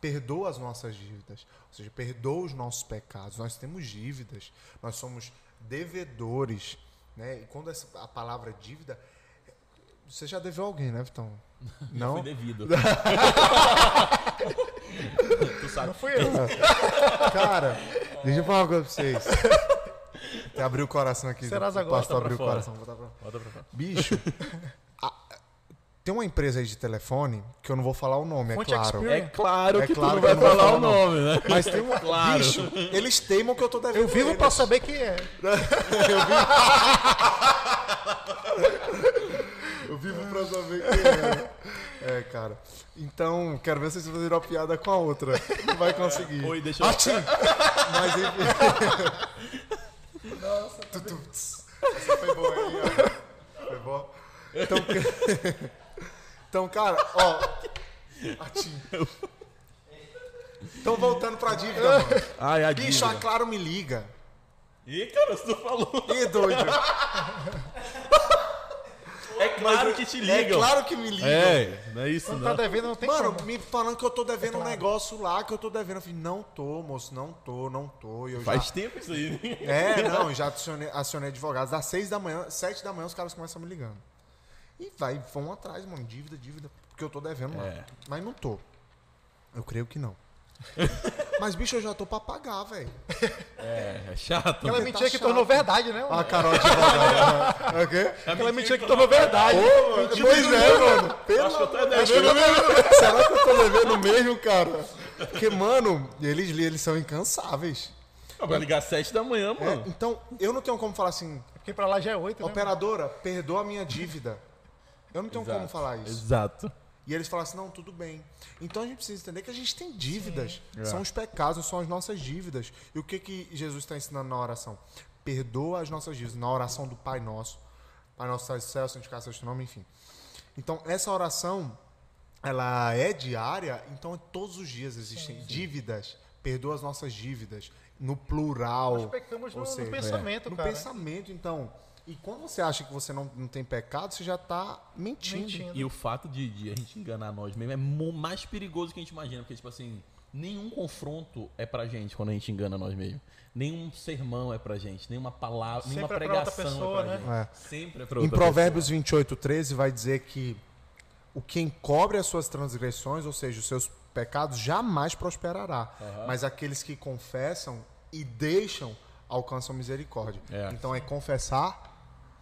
perdoa as nossas dívidas. Ou seja, perdoa os nossos pecados. Nós temos dívidas, nós somos devedores. Né? E quando essa, a palavra dívida. Você já deveu alguém, né, Vitão? Não? Foi Não? devido. tu sabe. Não fui eu. Cara, deixa eu falar uma coisa pra vocês. Até abriu o coração aqui. Serás o agora, pastor pra abriu o fora. coração. botar pra- Bota pra cá. Bicho, a- tem uma empresa aí de telefone que eu não vou falar o nome, Fonte é claro. Experian. É claro É que claro tu que não eu vai falar o falar, não. nome, né? Mas tem um. Claro. Bicho, eles teimam que eu tô devendo. Eu vivo eles. para saber quem é. Eu vivo pra saber quem é. É, cara. Então, quero ver se vocês fazerem uma piada com a outra. Não vai conseguir. Oi, deixa eu. Atim! Mas enfim. Nossa, tutu. Essa foi boa aí, ó. Foi boa. Então, Então, cara, ó. Atim. Então, voltando pra dívida, mano. Ai, a Bicho, a Claro me liga. Ih, cara, você não falou. Ih, doido. É claro que te É ligam. claro que me liga. É, não é isso Quando não. tá devendo, não tem Mano, como. me falando que eu tô devendo É claro. um negócio lá, que eu tô devendo. Eu falei, não tô, moço, não tô, não tô. E eu Faz já... tempo isso aí, né? É, não, já acionei, acionei advogados. Das seis da manhã, sete da manhã, os caras começam me ligando. E vai, vão atrás, mano. Dívida, dívida. Porque eu tô devendo lá. É. Mas não tô. Eu creio que não. Mas, bicho, eu já tô pra pagar, velho. É, é chato. Aquela Porque mentira tá que tornou chato. verdade, né? A mano? Carol advogada. É o quê? Aquela mentira que tornou verdade. Pois é, mano. Pelo Acho que eu tô devendo. Será que eu tô devendo mesmo, cara? Porque, mano, eles, eles são incansáveis. Vai ligar às 7 da manhã, É, mano. então, eu não tenho como falar assim, Porque pra lá já é oito, né? operadora, perdoa a minha dívida. Eu não tenho como Exato. falar isso. Exato. E eles falam assim, não, tudo bem. Então a gente precisa entender que a gente tem dívidas. É. São os pecados, são as nossas dívidas. E o que, que Jesus está ensinando na oração? Perdoa as nossas dívidas. Na oração do Pai Nosso. Pai Nosso está no céu, santificado seja o nome, enfim. Então, essa oração, ela é diária, então todos os dias existem dívidas. Perdoa as nossas dívidas. No plural. Nós pecamos no, no seja, pensamento, no cara. pensamento, então. E quando você acha que você não, não tem pecado, você já está mentindo. Mentindo. E o fato de, de a gente enganar nós mesmo é mais perigoso que a gente imagina. Porque, tipo assim, nenhum confronto é pra gente quando a gente engana nós mesmos. Nenhum sermão é pra gente. Nenhuma palavra, Sempre nenhuma é pregação pessoa, é pra né? gente. É. Sempre é pra Em outra Provérbios 28, 13 vai dizer que o que encobre as suas transgressões, ou seja, os seus pecados, jamais prosperará. Mas aqueles que confessam e deixam, alcançam misericórdia. É. Então é confessar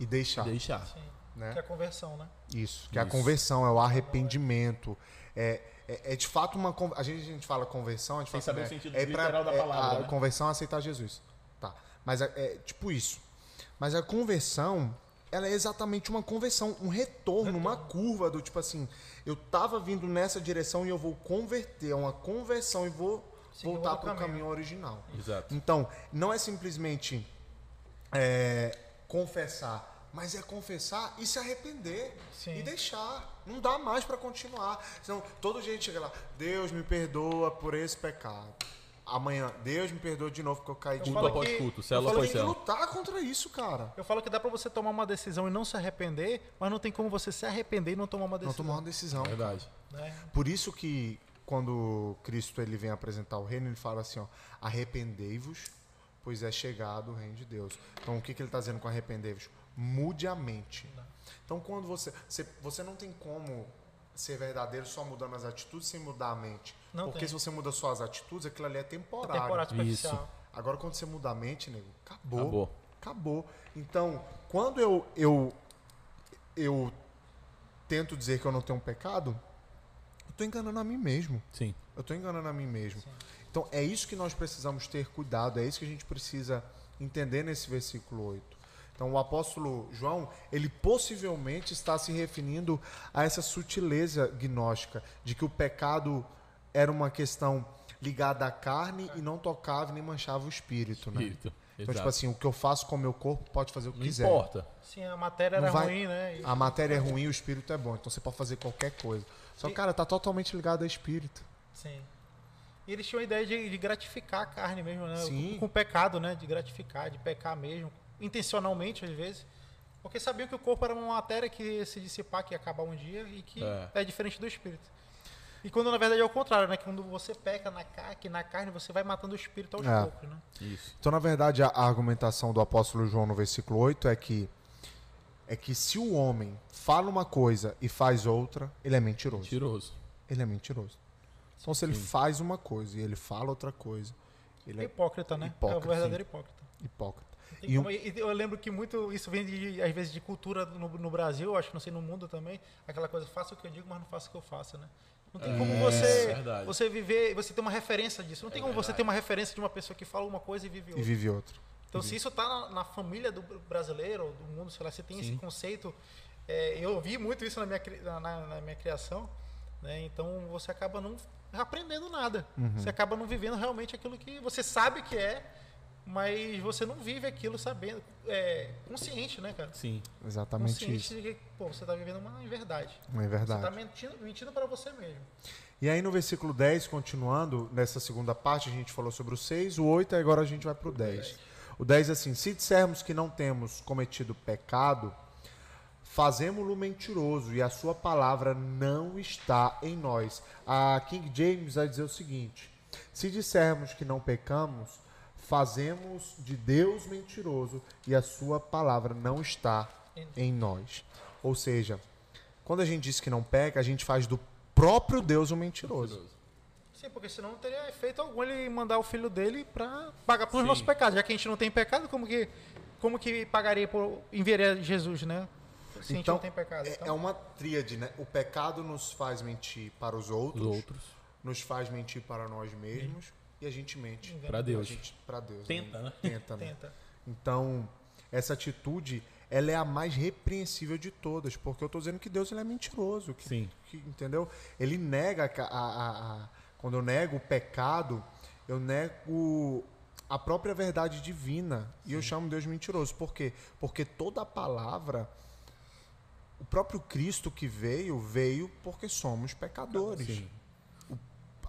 e deixar. Deixar. Sim. Né? Que é a conversão, né? Isso, que é a Isso. conversão, é o arrependimento. É, é, é de fato uma. A gente, a gente fala conversão, a gente Sem fala, saber né, o sentido é pra- literal da é palavra, A né? conversão é aceitar Jesus. Tá. Mas é, é tipo isso. Mas a conversão, ela é exatamente uma conversão, um retorno, uma curva do tipo assim, eu tava vindo nessa direção e eu vou converter, é uma conversão e vou Seguir voltar para o caminho. caminho original. Exato. Então, não é simplesmente é, confessar, mas é confessar e se arrepender Sim. e deixar. Não dá mais para continuar. Senão, todo dia a gente chega lá, Deus me perdoa por esse pecado. Amanhã, Deus me perdoa de novo porque eu caí de Culto após culto, eu célula após tem que célula. lutar contra isso, cara. Eu falo que dá pra você tomar uma decisão e não se arrepender, mas não tem como você se arrepender e não tomar uma Não decisão. tomar uma decisão. Verdade. né? Por isso que quando Cristo ele vem apresentar o reino, ele fala assim, ó, arrependei-vos, pois é chegado o reino de Deus. Então o que, que ele está dizendo com arrependei-vos? Mude a mente. Então quando você, você você não tem como ser verdadeiro só mudando as atitudes sem mudar a mente. Não Porque tem. se você muda só as atitudes, aquilo ali é temporário. Temporada superficial. Agora quando você muda a mente, nego, acabou. Acabou. Acabou. Então, quando eu, eu, eu tento dizer que eu não tenho um pecado, eu estou enganando a mim mesmo. Sim. Eu estou enganando a mim mesmo. Então, é isso que nós precisamos ter cuidado, é isso que a gente precisa entender nesse versículo 8. Então, o apóstolo João, ele possivelmente está se referindo a essa sutileza gnóstica de que o pecado era uma questão ligada à carne e não tocava nem manchava o espírito, né? Espírito. Então, Exato. tipo assim, o que eu faço com o meu corpo pode fazer o que Não quiser. importa. Sim, a matéria Não era vai- ruim, né? E- A matéria é ruim, o espírito é bom. Então você pode fazer qualquer coisa. Só que, cara, tá totalmente ligado ao espírito. Sim. E eles tinham a ideia de, de gratificar a carne mesmo, né? Sim. Com, com o pecado, né? De gratificar, de pecar mesmo. Intencionalmente, às vezes. Porque sabiam que o corpo era uma matéria que ia se dissipar, que ia acabar um dia e que É. é, diferente do espírito. E quando na verdade é o contrário, né? Quando você peca na carne, na carne você vai matando o espírito aos É. poucos, né? Isso. Então, na verdade, a a argumentação do apóstolo João no versículo 8 é que é que se o homem fala uma coisa e faz outra, ele é mentiroso. Mentiroso. Ele é mentiroso. Então, se ele faz uma coisa e ele fala outra coisa, ele É é hipócrita, né? hipócrita, é o verdadeiro hipócrita. hipócrita. Tem E um- como- e eu lembro que muito isso vem de, às vezes de cultura no, no Brasil, acho que não sei no mundo também, aquela coisa faça o que eu digo, mas não faça o que eu faça, né? Não tem como É, você verdade. você viver, você ter uma referência disso. Não tem como você verdade. ter uma referência de uma pessoa que fala uma coisa e vive e outra. vive outra. Então, se isso tá na, na família do brasileiro, ou do mundo, sei lá, você tem esse Sim. conceito. é, eu vi muito isso na minha, na- na minha criação, né? Então você acaba não aprendendo nada. Uhum. Você acaba não vivendo realmente aquilo que você sabe que é, mas você não vive aquilo sabendo, é, consciente, né, cara? Sim. Exatamente consciente isso. de que, pô, você tá vivendo uma inverdade. Não é Você verdade. tá mentindo, mentindo para você mesmo. E aí no versículo 10, continuando, nessa segunda parte, a gente falou sobre o 6, o 8, e agora a gente vai para o 10. O 10 é assim: se dissermos que não temos cometido pecado, fazemos-lo mentiroso e a sua palavra não está em nós. A King James vai dizer o seguinte: se dissermos que não pecamos, fazemos de Deus mentiroso e a sua palavra não está em nós. Ou seja, quando a gente diz que não peca, a gente faz do próprio Deus um mentiroso. Sim, porque senão não teria efeito algum ele mandar o filho dele para pagar pelos Sim. nossos pecados. Já que a gente não tem pecado, como que, como que pagaria por enviaria Jesus, né? Tem pecado. é- Então, é uma tríade, né? O pecado nos faz mentir para os outros, Os outros. nos faz mentir para nós mesmos e a gente mente Pra Deus. Para Deus. Tenta, né? Tenta, né? tenta. Então, essa atitude, ela é a mais repreensível de todas, porque eu estou dizendo que Deus ele é mentiroso, que, Sim. que- entendeu? Ele nega a, a- a- quando eu nego o pecado, eu nego a própria verdade divina e eu chamo Deus mentiroso. Por quê? Porque toda a palavra o próprio Cristo que veio, veio porque somos pecadores. Sim.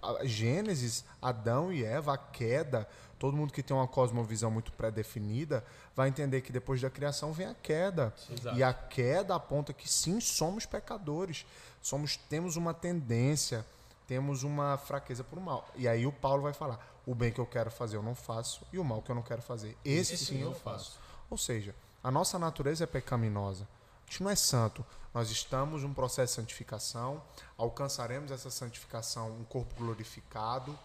A Gênesis, Adão e Eva, a queda, todo mundo que tem uma cosmovisão muito pré-definida vai entender que depois da criação vem a queda. Exato. E a queda aponta que sim, somos pecadores. Somos, temos uma tendência, temos uma fraqueza por mal. E aí o Paulo vai falar: o bem que eu quero fazer eu não faço, e o mal que eu não quero fazer, esse, sim eu faço. Ou seja, a nossa natureza é pecaminosa. Gente não é santo. Nós estamos num processo de santificação, alcançaremos essa santificação, um corpo glorificado,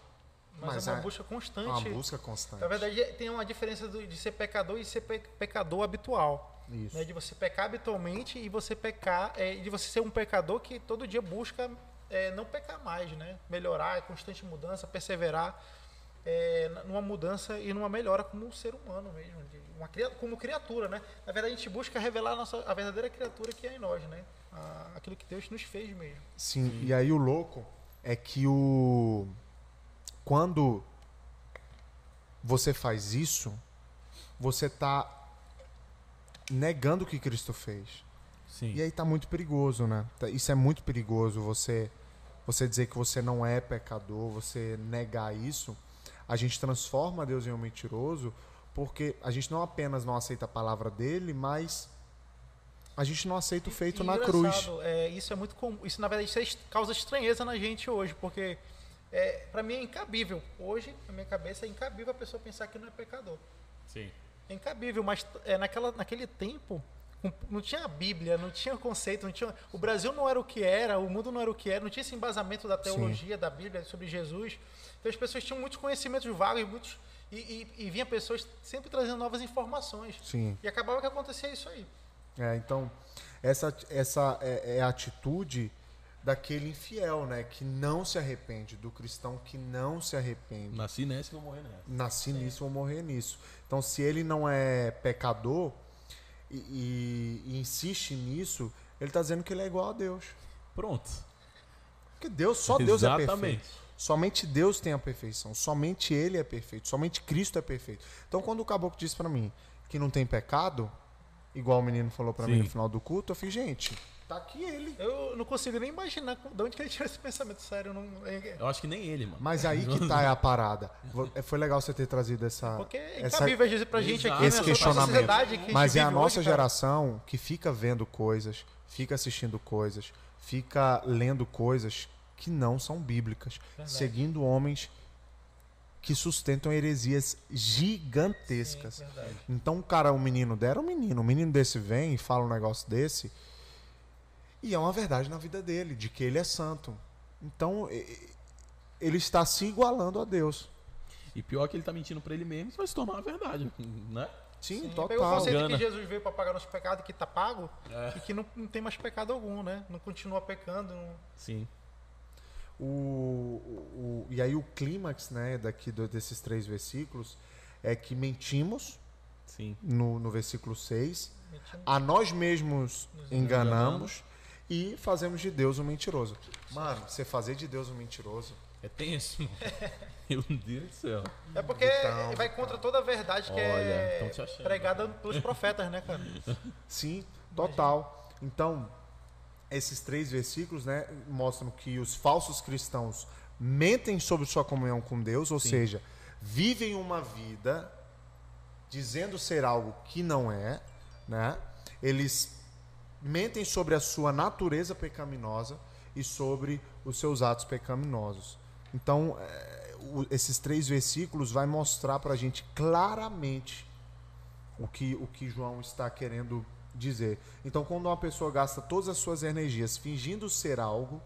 Mas, mas é uma é busca uma constante. busca constante. Na verdade, é- tem uma diferença de ser pecador e ser pe- pecador habitual. Isso. né? De você pecar habitualmente e você pecar, é, de você ser um pecador que todo dia busca é, não pecar mais, né? Melhorar, constante mudança, perseverar é, numa mudança e numa melhora como um ser humano mesmo, de uma, como criatura, né? Na verdade, a gente busca revelar a, nossa, a verdadeira criatura que é em nós, né? A- aquilo que Deus nos fez mesmo. Sim, e aí o louco é que o quando você faz isso, você tá negando o que Cristo fez. Sim. E aí tá muito perigoso, né? Tá- Isso é muito perigoso você você dizer que você não é pecador, você negar isso. A gente transforma Deus em um mentiroso porque a gente não apenas não aceita a palavra dele, mas a gente não aceita o feito E na cruz. É, isso é muito comum. Isso, na verdade, isso é est- causa estranheza na gente hoje, porque é, para mim é incabível. Hoje, na minha cabeça, é incabível a pessoa pensar que não é pecador. Sim. É incabível, mas é, naquela, naquele tempo não tinha a Bíblia, não tinha conceito, não tinha, o Brasil não era o que era, o mundo não era o que era, não tinha esse embasamento da teologia, da Bíblia sobre Jesus. Então as pessoas tinham muitos conhecimentos vagos e muitos e, e, e vinha pessoas sempre trazendo novas informações. Sim. E acabava que acontecia isso aí. É, então, essa, essa é, é a atitude daquele infiel, né? Que não se arrepende, do cristão que não se arrepende. Nasci nessa e vou morrer nessa. Nasci nisso, vou morrer nisso. Então, se ele não é pecador e, e- e insiste nisso, ele está dizendo que ele é igual a Deus. Pronto. Porque Deus, só Deus é Exatamente. perfeito. Somente Deus tem a perfeição. Somente Ele é perfeito. Somente Cristo é perfeito. Então, quando o caboclo disse para mim que não tem pecado, igual o menino falou para mim no final do culto, eu fiz, gente, tá aqui ele. Eu não consigo nem imaginar de onde que ele tirou esse pensamento sério. eu Não, é- Eu acho que nem ele, mano. Mas aí que tá a parada. É, Foi legal você ter trazido essa. porque é essa- às vezes pra gente aqui, esse né? questionamento. que a gente Mas é a nossa hoje, cara. geração que fica vendo coisas, fica assistindo coisas, fica lendo coisas que não são bíblicas, Verdade. seguindo homens que sustentam heresias gigantescas. Sim. Então, o cara, um menino dera, um menino, um menino desse vem e fala um negócio desse, e é uma verdade na vida dele, de que ele é santo. Então, ele está se igualando a Deus. E pior que ele tá mentindo pra ele mesmo, isso vai se tornar uma verdade, né? Sim, Sim, Pegou o total. conceito que Jesus veio para pagar nosso pecado, que tá pago, É. e que não, não tem mais pecado algum, né? Não continua pecando. não- Sim. O, o- e aí o clímax né, daqui do- desses três versículos é que mentimos Sim. no, no versículo 6, mentindo. a nós mesmos Nos enganamos e fazemos de Deus um mentiroso. Mano, você fazer de Deus um mentiroso É tenso. Meu Deus do céu. É porque Então, vai contra toda a verdade que Olha, é tão te achando. pregada pelos profetas, né, cara? Sim, total. Então, esses três versículos né, mostram que os falsos cristãos mentem sobre sua comunhão com Deus, ou seja, vivem uma vida dizendo ser algo que não é, né? Eles mentem sobre a sua natureza pecaminosa e sobre os seus atos pecaminosos. Então, o- esses três versículos vai mostrar para a gente claramente o que, o que João está querendo dizer. Então, quando uma pessoa gasta todas as suas energias fingindo ser algo,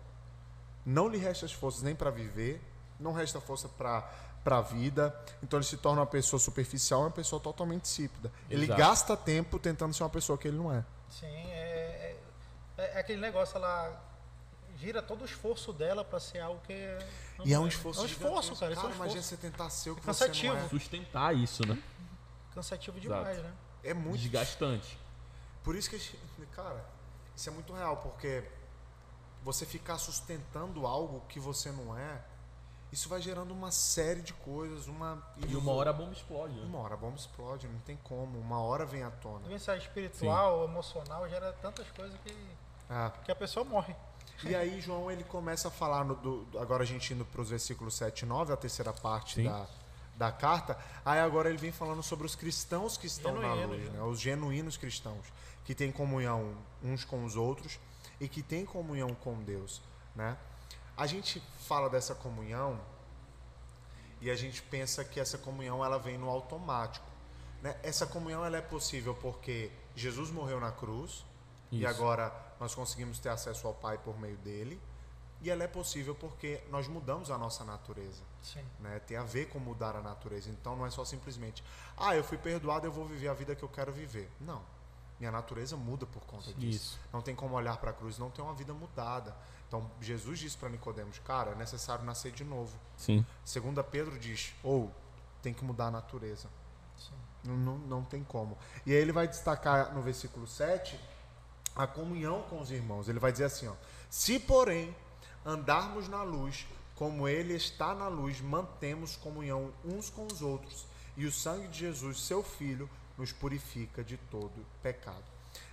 não lhe resta as forças nem para viver, não resta força para para a vida. Então, ele se torna uma pessoa superficial, uma pessoa totalmente insípida. Ele Exato. gasta tempo tentando ser uma pessoa que ele não é. Sim, é, é, é aquele negócio, ela gira todo o esforço dela pra ser algo que. não E é um esforço É um esforço, cara. Isso é um imagina você tentar ser o que É você não cansativo. é. Sustentar isso, né? Cansativo demais, Exato. né? É muito Desgastante. Por isso que, a gente- cara, isso é muito real, porque você ficar sustentando algo que você não é, isso vai gerando uma série de coisas, uma E uma hora a bomba explode, né? uma hora a bomba explode, não tem como, uma hora vem à tona. Doença espiritual, emocional, gera tantas coisas que, Ah, que a pessoa morre. e aí João ele começa a falar no, do, do- agora a gente indo para os versículos 7 e 9, a terceira parte Sim. da, da carta, aí agora ele vem falando sobre os cristãos que estão na luz, né? né? os genuínos cristãos, que têm comunhão uns com os outros e que têm comunhão com Deus, né? A gente fala dessa comunhão e a gente pensa que essa comunhão ela vem no automático, né? Essa comunhão ela é possível porque Jesus morreu na cruz e Isso. agora nós conseguimos ter acesso ao Pai por meio dele. E ela é possível porque nós mudamos a nossa natureza. Sim. Né? Tem a ver com mudar a natureza. Então não é só simplesmente, ah, eu fui perdoado, eu vou viver a vida que eu quero viver. Não. Minha natureza muda por conta disso. Isso. Não tem como olhar para a cruz não ter uma vida mudada. Então Jesus disse para Nicodemos, cara, é necessário nascer de novo. Sim. Segunda Pedro diz, ou tem que mudar a natureza. Sim. Não, não, não tem como. E aí ele vai destacar no versículo 7 a comunhão com os irmãos. Ele vai dizer assim, ó: Se, porém, andarmos na luz, como ele está na luz, mantemos comunhão uns com os outros, e o sangue de Jesus, seu filho, nos purifica de todo pecado.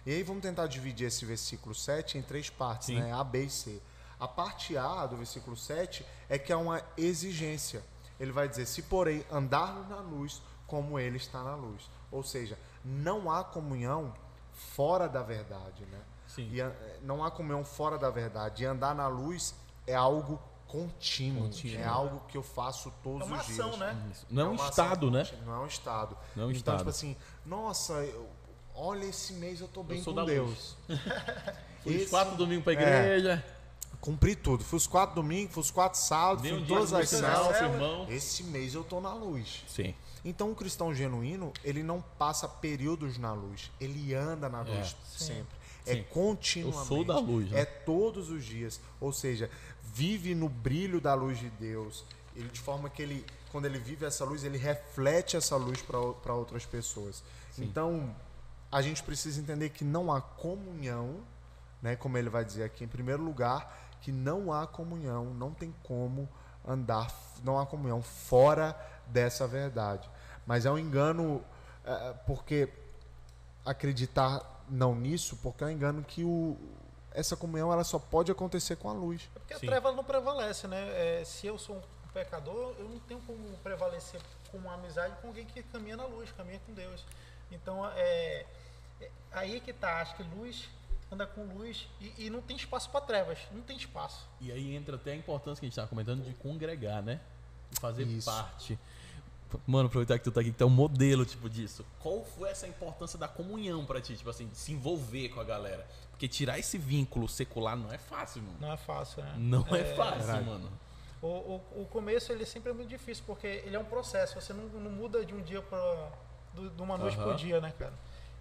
E aí vamos tentar dividir esse versículo 7 em três partes, Sim. né? A, B e C. A parte A do versículo 7 é que é uma exigência. Ele vai dizer: se porém andarmos na luz, como ele está na luz. Ou seja, não há comunhão fora da verdade, né? Sim. E não há comunhão fora da verdade. E andar na luz é algo contínuo. Contínuo. É algo que eu faço todos É uma os dias. ação, né? Isso. Não é um uma ação estado, né? contínua, Não é um estado. Não é um então, estado. tipo assim, nossa, eu- olha, esse mês eu tô bem sou com da Deus. Fui os Esse- quatro domingos pra É. igreja. Cumpri tudo. Fui os quatro domingos, fui os quatro sábados, fui um todas as sinal, células. irmão. Esse mês eu tô na luz. Sim. Então, um cristão genuíno, ele não passa períodos na luz. Ele anda na luz Sim. sempre. É Sim. continuamente. Eu sou da luz, né? É todos os dias. Ou seja, vive no brilho da luz de Deus. Ele, de forma que ele, quando ele vive essa luz, ele reflete essa luz para outras pessoas. Então, a gente precisa entender que não há comunhão, né, como ele vai dizer aqui, em primeiro lugar, que não há comunhão, não tem como andar, não há comunhão fora dessa verdade. Mas é um engano, eh, porque acreditar não nisso, porque é um engano que o, essa comunhão ela só pode acontecer com a luz. É porque Sim. a treva não prevalece, né? É, se eu sou um pecador, eu não tenho como prevalecer com uma amizade com alguém que caminha na luz, caminha com Deus. Então, é, é aí que tá. Acho que luz anda com luz e, e não tem espaço para trevas. Não tem espaço. E aí entra até a importância que a gente tava comentando de congregar, né? De fazer Isso. parte. Mano, aproveitar que tu tá aqui, que tu é um modelo, tipo, disso. Qual foi essa importância da comunhão pra ti? Tipo assim, de se envolver com a galera. Porque tirar esse vínculo secular não é fácil, mano. Não é fácil, né? Não é, fácil, verdade. mano. O, o, o começo ele sempre é muito difícil, porque ele é um processo. Você não, não muda de um dia para de uma noite Aham. pro dia, né, cara?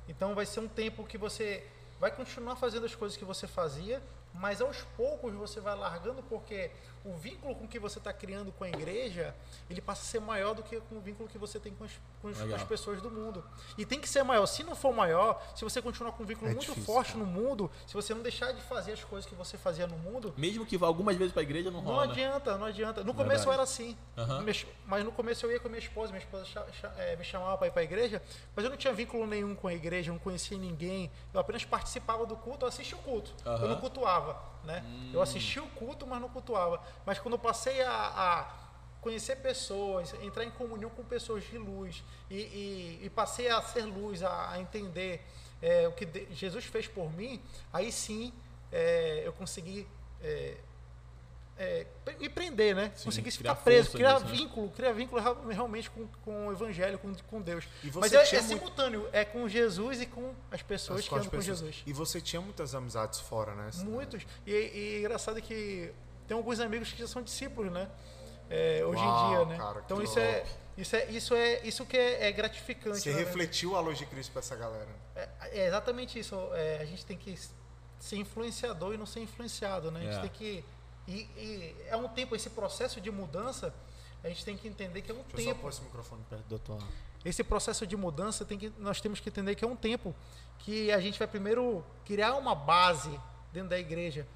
Então vai ser um tempo que você vai continuar fazendo as coisas que você fazia, mas aos poucos você vai largando porque o vínculo com que você está criando com a igreja, ele passa a ser maior do que com o vínculo que você tem com as, com as- pessoas do mundo. E tem que ser maior. Se não for maior, se você continuar com um vínculo É muito difícil, forte cara. no mundo, se você não deixar de fazer as coisas que você fazia no mundo, Mesmo que vá algumas vezes pra igreja, não não rola. né? adianta, não adianta. No começo eu era assim. Mex- Mas no começo eu ia com a minha esposa, minha esposa eh, me chamava para ir para a igreja, mas eu não tinha vínculo nenhum com a igreja, não conhecia ninguém. Eu apenas participava do culto, eu assistia o culto. Aham. Eu não cultuava, né? Eu assistia o culto, mas não cultuava. Mas quando eu passei a, a conhecer pessoas, entrar em comunhão com pessoas de luz e, e- e passei a ser luz, a, a entender eh, o que Jesus fez por mim, aí sim eh, eu consegui eh, é, me prender, né? Sim, Conseguir criar ficar preso, força criar nisso, né? vínculo, criar vínculo real- realmente com, com o evangelho, com, com Deus. E Mas é, é muito- simultâneo, é com Jesus e com as pessoas As que andam com pessoas. Jesus. E você tinha muitas amizades fora, né? Muitos. E, e engraçado que tem alguns amigos que já são discípulos, né? É, hoje Uau, em dia, né? cara, então isso é, isso é isso é isso que é, é gratificante. Você né? refletiu a luz de Cristo pra essa galera. É, é exatamente isso. É, a gente tem que ser influenciador e não ser influenciado, né? A gente É. tem que. E, e é um tempo, esse processo de mudança, a gente tem que entender que é um Deixa eu só tempo. pôr esse microfone perto do tua. Esse processo de mudança tem que, nós temos que entender que é um tempo que a gente vai primeiro criar uma base dentro da igreja,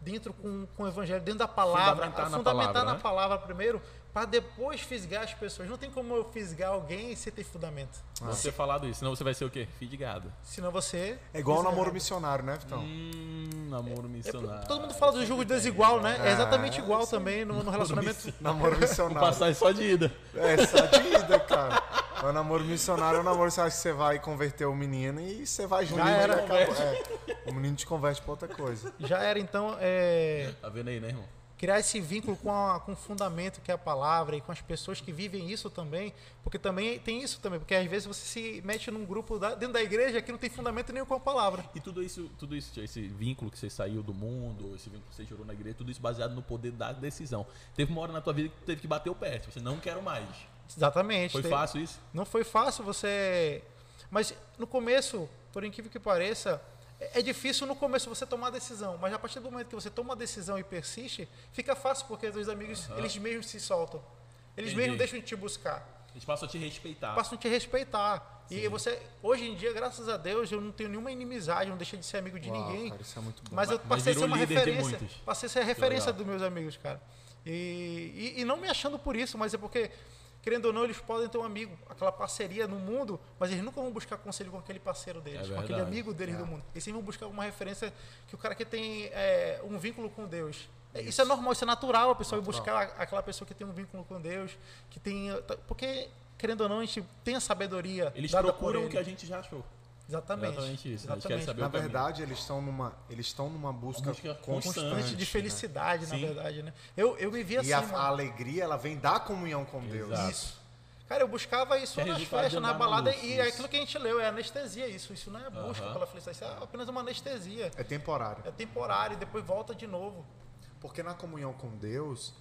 dentro com, com o evangelho, dentro da palavra, Fundamentar a na fundamentar palavra, na né? palavra primeiro, para depois fisgar as pessoas. Não tem como eu fisgar alguém sem ter fundamento. Vamos ter falado isso, senão você vai ser o quê? Filho de gado. Senão você. É igual o namoro missionário, né, Vitão? Hum, namoro É, missionário. todo mundo fala do jogo desigual, né? É É, exatamente igual aí. também no, no relacionamento. Namoro missionário. passar só de ida. É, só de ida, cara. O namoro missionário é o namoro, você acha que você vai converter o menino e você vai junto. Já e era. acabou. É, o menino te converte pra outra coisa. Já era então é, Tá vendo aí, né, irmão? Criar esse vínculo com, a, com o fundamento que é a palavra e com as pessoas que vivem isso também, porque também tem isso também, porque às vezes você se mete num grupo da- dentro da igreja que não tem fundamento nenhum com a palavra. E tudo isso, tudo isso, esse vínculo que você saiu do mundo, esse vínculo que você gerou na igreja, tudo isso baseado no poder da decisão. Teve uma hora na tua vida que teve que bater o pé. tipo, Você não quero mais. Exatamente. Foi Tem- fácil isso? Não foi fácil você. Mas no começo, por incrível que pareça, é difícil no começo você tomar a decisão. Mas a partir do momento que você toma a decisão e persiste, fica fácil porque os amigos, eles mesmos se soltam. Eles Entendi. mesmos deixam de te buscar. Eles passam a te respeitar. Passam a te respeitar. E você, hoje em dia, graças a Deus, eu não tenho nenhuma inimizade, não deixei de ser amigo de Uau, ninguém. cara, isso é muito bom. Mas eu Mas passei a ser uma referência. Passei a ser a referência dos meus amigos, cara. E, e, e não me achando por isso, mas é porque, querendo ou não, eles podem ter um amigo, aquela parceria no mundo, mas eles nunca vão buscar conselho com aquele parceiro deles, É com aquele amigo deles É. do mundo. Eles sempre vão buscar uma referência que o cara que tem é, um vínculo com Deus. É, Isso. é normal, isso é natural a pessoa ir Natural. buscar aquela pessoa que tem um vínculo com Deus, que tem. Porque, querendo ou não, a gente tem a sabedoria. Eles procuram o que a gente já achou. Exatamente. Exatamente isso, né? Eles querem Exatamente. saber Na caminho. verdade, eles estão numa, eles estão numa busca, busca constante, Constante de né? felicidade, na Sim. verdade, né? Eu, eu me via assim, E a, mano. a alegria, ela vem da comunhão com Deus. Exato. Isso. Cara, eu buscava isso É nas festas, na balada, luz, e é isso. aquilo que a gente leu, é anestesia isso. Isso não é busca pela felicidade, isso é apenas uma anestesia. É temporário. É temporário, e depois volta de novo. Porque na comunhão com Deus,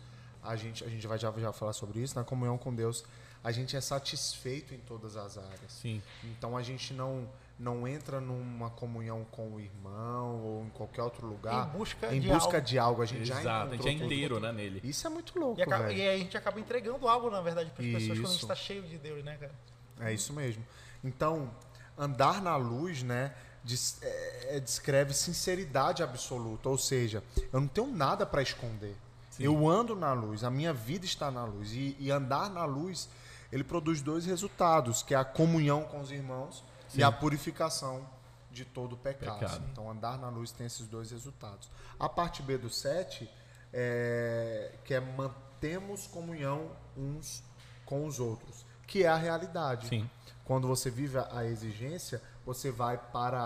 a gente, a gente vai já, já falar sobre isso, na comunhão com Deus, a gente é satisfeito em todas as áreas. Sim. Então a gente não, não entra numa comunhão com o irmão ou em qualquer outro lugar Em busca em de busca algo. de algo. A gente já Exato. A gente encontrou é tudo. inteiro, né, nele. Isso é muito louco, E, acaba- velho. e aí a gente acaba entregando algo, na verdade, para as pessoas quando a gente está cheio de Deus, né, cara? É isso mesmo. Então, andar na luz, né, des- é- é- descreve sinceridade absoluta. Ou seja, eu não tenho nada para esconder. Sim. Eu ando na luz, a minha vida está na luz. E, e andar na luz, ele produz dois resultados, que é a comunhão com os irmãos Sim. e a purificação de todo o pecado. Pecado. Então, andar na luz tem esses dois resultados. A parte B do 7, é, que é mantemos comunhão uns com os outros, que é a realidade. Sim. Quando você vive a exigência, você vai para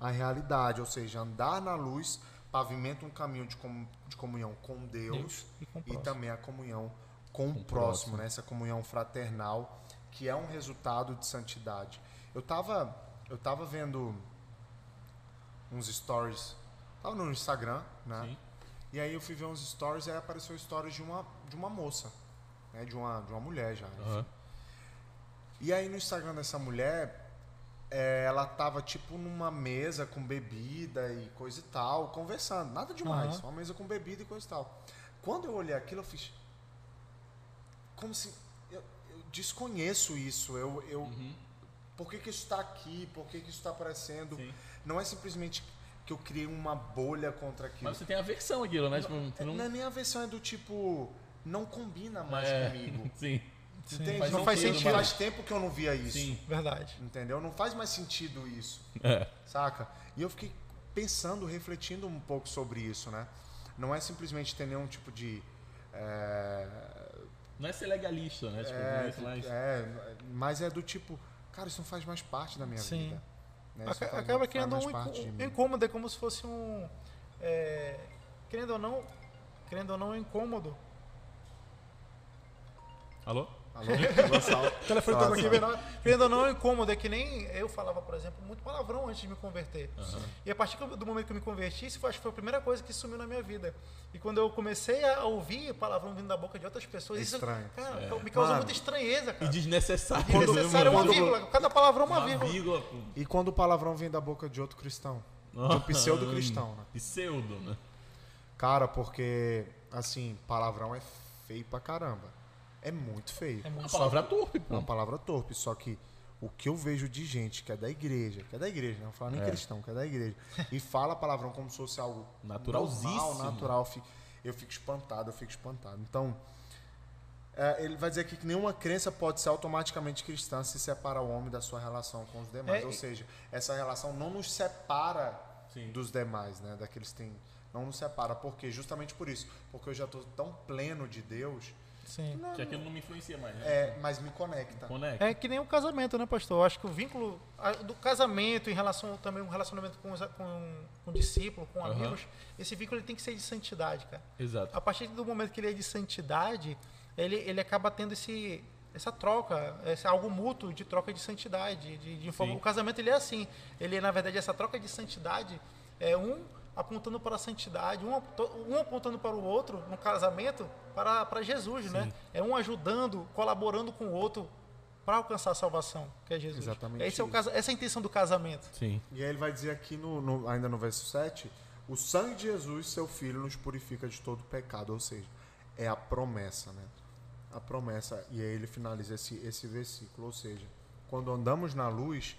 a, a realidade, ou seja, andar na luz pavimenta um caminho de, com- de comunhão com Deus E com e também a comunhão com, o o próximo, próximo. né? essa comunhão fraternal, que é um resultado de santidade. Eu estava eu tava vendo uns stories, tava no Instagram, né? Sim. E aí eu fui ver uns stories e aí apareceu stories de uma, de uma moça, né? De uma, de uma mulher já. Aham. E aí no Instagram dessa mulher, é, ela tava tipo numa mesa com bebida e coisa e tal, conversando. Nada demais. Aham. Uma mesa com bebida e coisa e tal. Quando eu olhei aquilo, eu fiz. Como se. Eu, eu desconheço isso. Eu. eu Por que, que isso está aqui? Por que, que isso está aparecendo? Sim. Não é simplesmente que eu criei uma bolha contra aquilo. Mas você tem aversão àquilo, né? Tipo, você não, não... é nem a versão é do tipo. Não combina mais É, comigo. Sim. Entende? Faz não faz sentido. Faz tempo que eu não via isso. Sim. Verdade. Entendeu? Não faz mais sentido isso. É. Saca? E eu fiquei pensando, refletindo um pouco sobre isso, né? Não é simplesmente ter nenhum tipo de. É, Não é ser legalista, né? Tipo, é, é, mas é do tipo, cara, isso não faz mais parte da minha Sim. vida. Né? Isso Acaba faz criando um incômodo, é como se fosse um. é, querendo ou não, querendo ou não, um incômodo. Alô? Alô? O telefone aqui. Querendo ou não, é um incômodo. É que nem eu falava, por exemplo, muito palavrão antes de me converter. E a partir do momento que eu me converti, isso foi, acho que foi a primeira coisa que sumiu na minha vida. E quando eu comecei a ouvir palavrão vindo da boca de outras pessoas, É isso estranho. cara, me causou Mano, muita estranheza, E cara. desnecessário. Desnecessário, né, uma vírgula. Cada palavrão é uma Uma vírgula. vírgula. E quando o palavrão vem da boca de outro cristão? De um pseudo-cristão, né? Pseudo, né? Cara, porque, assim, palavrão é feio pra caramba. É muito feio. É Uma palavra torpe, É uma pô. palavra torpe, só que o que eu vejo de gente que é da igreja, que é da igreja, não vou falar nem É. cristão, que é da igreja, e fala palavrão como se fosse algo Naturalzíssimo. normal, natural, eu fico espantado, eu fico espantado. Então, é, ele vai dizer aqui que nenhuma crença pode ser automaticamente cristã se separa o homem da sua relação com os demais. É, Ou seja, essa relação não nos separa Sim. dos demais, né? Daqueles que têm. Não nos separa. Por quê? Justamente por isso. Porque eu já estou tão pleno de Deus, Sim. Que aquilo não me influencia mais, né? é, mas me conecta. Conecta. É que nem o casamento, né, pastor? Eu acho que o vínculo a- do casamento em relação também um relacionamento com, os, com, com discípulo, com Aham. amigos, esse vínculo ele tem que ser de santidade, cara. Exato. A partir do momento que ele é de santidade, ele, ele acaba tendo esse essa troca, esse algo mútuo de troca de santidade, de, de Sim. O casamento ele é assim. Ele na verdade essa troca de santidade é um apontando para a santidade, um, um apontando para o outro no casamento para, para Jesus, né? É um ajudando, colaborando com o outro para alcançar a salvação, que é Jesus. Exatamente Esse é o essa é a intenção do casamento. Sim. E aí ele vai dizer aqui, no, no- ainda no verso 7, o sangue de Jesus, seu filho, nos purifica de todo pecado. Ou seja, é a promessa, né? A promessa. E aí ele finaliza esse, esse versículo. Ou seja, quando andamos na luz,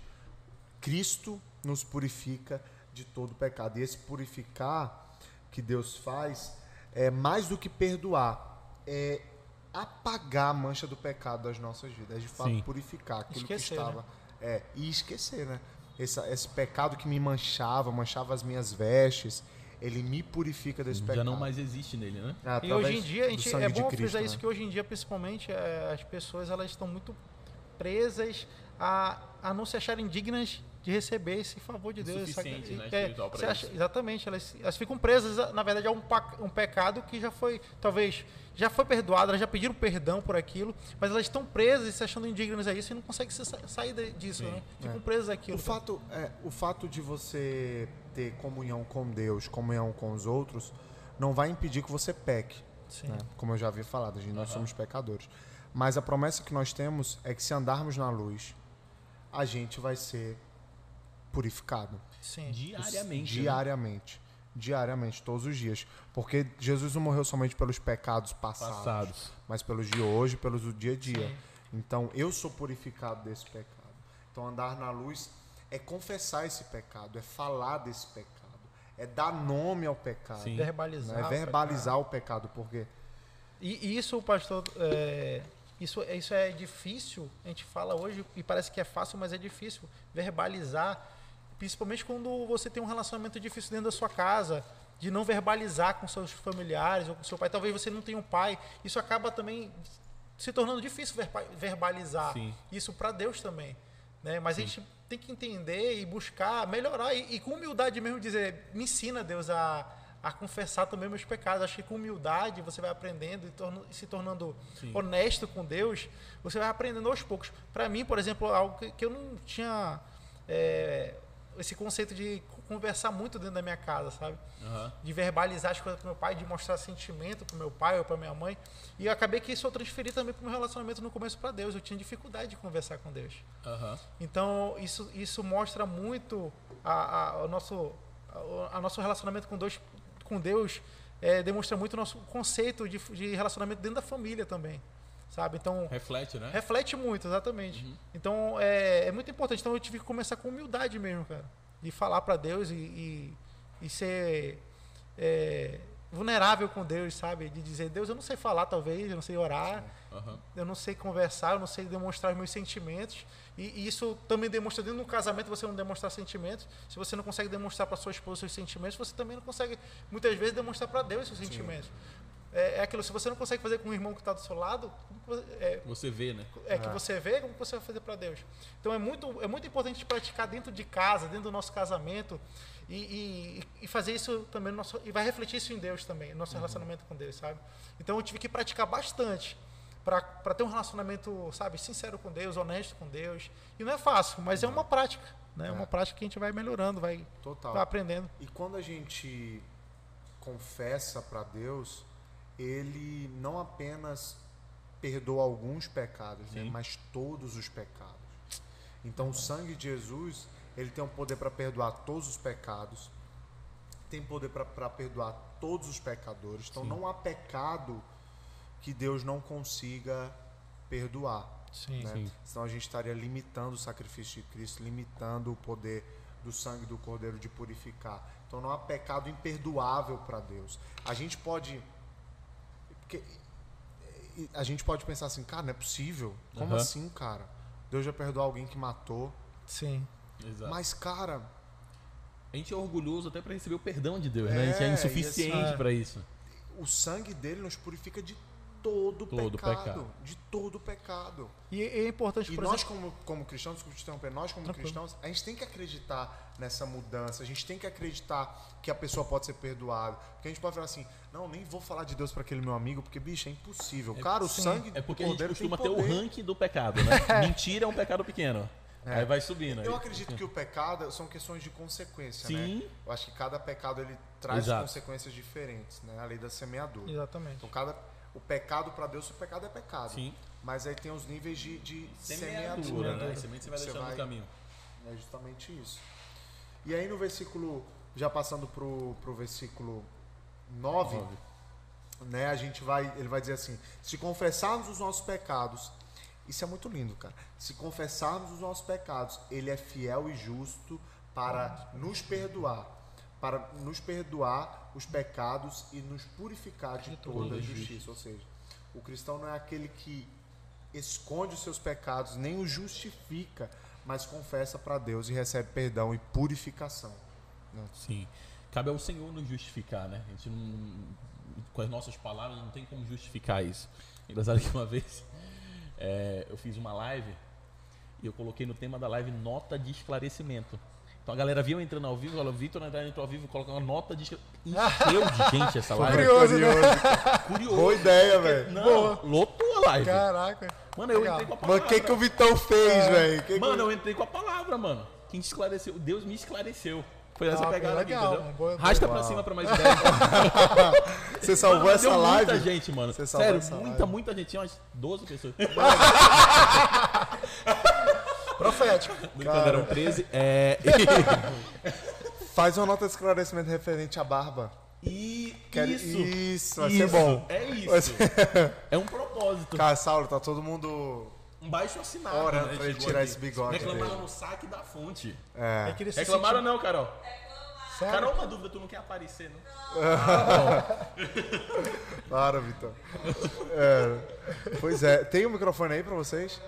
Cristo nos purifica de todo pecado. E esse purificar que Deus faz é mais do que perdoar, é apagar a mancha do pecado das nossas vidas, é de fato Sim. purificar aquilo Esquecer, que estava. É, e esquecer, né? Esse, esse pecado que me manchava, manchava as minhas vestes, ele me purifica desse pecado. Já não mais existe nele, né? É, E hoje em dia, a gente, é bom Cristo, frisar né? isso, que hoje em dia, principalmente, é, as pessoas elas estão muito presas a, a não se acharem dignas de receber esse favor de Deus. Insuficiente, sabe? né, É, acha- exatamente, elas, elas ficam presas, na verdade, a um, um pecado que já foi, talvez, já foi perdoado, elas já pediram perdão por aquilo, mas elas estão presas e se achando indignas a isso e não conseguem se sa- sair de- disso, né? Ficam presas àquilo. O fato, é, o fato de você ter comunhão com Deus, comunhão com os outros, não vai impedir que você peque. Sim. né? Como eu já havia falado, a gente, nós somos pecadores. Mas a promessa que nós temos é que se andarmos na luz, a gente vai ser purificado. Sim. Diariamente. né? Diariamente. Diariamente, todos os dias. Porque Jesus não morreu somente pelos pecados passados, Passados. mas pelos de hoje, pelos do dia a dia. Sim. Então, eu sou purificado desse pecado. Então, andar na luz é confessar esse pecado, é falar desse pecado, é dar nome ao pecado, Sim. Verbalizar. né? é o verbalizar o pecado, porque E e isso, pastor, é, isso, isso é difícil, a gente fala hoje e parece que é fácil, mas é difícil verbalizar, principalmente quando você tem um relacionamento difícil dentro da sua casa, de não verbalizar com seus familiares ou com seu pai. Talvez você não tenha um pai, isso acaba também se tornando difícil verba- verbalizar Sim. isso para Deus também. Né? Mas a gente tem que entender e buscar melhorar e, e com humildade mesmo dizer, me ensina Deus a, a confessar também meus pecados. Acho que com humildade você vai aprendendo e torno- se tornando Sim. honesto com Deus, você vai aprendendo aos poucos. Para mim, por exemplo, algo que, que eu não tinha é, esse conceito de conversar muito dentro da minha casa, sabe? Aham. De verbalizar as coisas pro meu pai, de mostrar sentimento pro meu pai ou pra minha mãe. E eu acabei que isso eu transferi também pro meu relacionamento no começo para Deus. Eu tinha dificuldade de conversar com Deus. Aham. Então, isso, isso mostra muito a, a- o, nosso, a, a nosso relacionamento com Deus. Com Deus é, demonstra muito o nosso conceito de, de relacionamento dentro da família também. Sabe? Então, Reflete, né? reflete muito, exatamente. Uhum. Então, é, é muito importante. Então, eu tive que começar com humildade mesmo, cara. De falar para Deus e, e, e ser é, vulnerável com Deus, sabe? De dizer, Deus, eu não sei falar, talvez, eu não sei orar Aham. eu não sei conversar, eu não sei demonstrar os meus sentimentos. E, e isso também demonstra dentro do casamento você não demonstrar sentimentos. Se você não consegue demonstrar para sua esposa os seus sentimentos, você também não consegue muitas vezes demonstrar para Deus seus sentimentos. É, é aquilo, se você não consegue fazer com o irmão que está do seu lado, como que você- é, Você vê, né? é que você vê, como que você vai fazer para Deus? Então é muito, é muito importante praticar dentro de casa, dentro do nosso casamento e, e, e fazer isso também no nosso, e vai refletir isso em Deus também, no nosso relacionamento com Deus, sabe? Então eu tive que praticar bastante para ter um relacionamento, sabe, sincero com Deus, honesto com Deus. E não é fácil, mas é uma prática, né? É uma prática que a gente vai melhorando, vai, Total. vai aprendendo. E quando a gente confessa para Deus, ele não apenas perdoa alguns pecados, né, mas todos os pecados. Então o sangue de Jesus, ele tem o poder para perdoar todos os pecados, tem poder para perdoar todos os pecadores. Então Sim. não há pecado que Deus não consiga perdoar. Sim. né? Sim. Senão a gente estaria limitando o sacrifício de Cristo, limitando o poder do sangue do Cordeiro de purificar. Então não há pecado imperdoável para Deus. A gente pode. Porque a gente pode pensar assim, cara, não é possível. Como Aham. assim, cara? Deus já perdoou alguém que matou. Sim. Exato. Mas, cara, A gente é orgulhoso até pra receber o perdão de Deus, né? A gente É, é insuficiente assim- pra isso. o sangue dele nos purifica de todo, Todo pecado, pecado. De todo pecado. E é importante, E nós, exemplo, como, como cristãos, desculpa te interromper, nós, como Tranquilo. cristãos, a gente tem que acreditar nessa mudança, a gente tem que acreditar que a pessoa pode ser perdoada. Porque a gente pode falar assim: não, nem vou falar de Deus para aquele meu amigo, porque, bicho, é impossível. Cara, o sim. sangue É porque do a gente costuma ter o ranking do pecado, né? Mentira é um pecado pequeno. Aí vai subindo. Eu aí- acredito que o pecado são questões de consequência, Sim. né? Eu acho que cada pecado ele traz Exato. consequências diferentes, né? A lei da semeadura. exatamente. Então, cada, o pecado para Deus, o pecado é pecado. Sim. Mas aí tem os níveis de, de Semeadura, semeadura, né? Semente você vai Você deixando vai- no caminho. É justamente isso. E aí no versículo, já passando pro, pro versículo 9, Nove. né, a gente vai, ele vai dizer assim: se confessarmos os nossos pecados, isso é muito lindo, cara. Se confessarmos os nossos pecados, ele é fiel e justo para nos perdoar, para nos perdoar os pecados e nos purificar de toda a justiça. Ou seja, o cristão não é aquele que esconde os seus pecados, nem os justifica, mas confessa para Deus e recebe perdão e purificação. Sim. Cabe ao Senhor nos justificar, né? A gente não. Com as nossas palavras não tem como justificar isso. Engraçado que uma vez é, eu fiz uma live e eu coloquei no tema da live nota de esclarecimento. Então a galera viu eu entrando ao vivo, falou, Vitor Andrade entrou ao vivo, coloca uma nota de. Encheu de gente essa live. Curioso, né? Curioso. Boa ideia, velho. Não, lotou a live. Caraca. Mano, eu Legal. entrei com a Mas palavra. o que, que o Vitão fez, velho? Que que Mano, eu entrei com a palavra, mano. Quem te esclareceu? Deus me esclareceu. Foi essa Ah, pegada legal, aqui, entendeu? boa- boa. Rasta pra cima pra mais ideia. Você salvou Mano, essa deu live? muita gente, mano. Você salvou Sério, essa muita, live. muita gente. Tinha umas 12 pessoas. Profético. Brincando, eram 13. É... Faz uma nota de esclarecimento referente à barba. e Quero- isso. isso, vai ser isso, bom. É isso. Ser- É um propósito. Cara, Saulo, tá todo mundo. Um baixo assinado. Orando né? pra ele tirar aqui. esse bigode Reclamaram dele. no saque da fonte. É. É Reclamaram sentiu- não, Carol? Sério? Carol, uma dúvida, tu não quer aparecer, não? Claro, Vitor. É. Pois é. Tem um microfone aí pra vocês?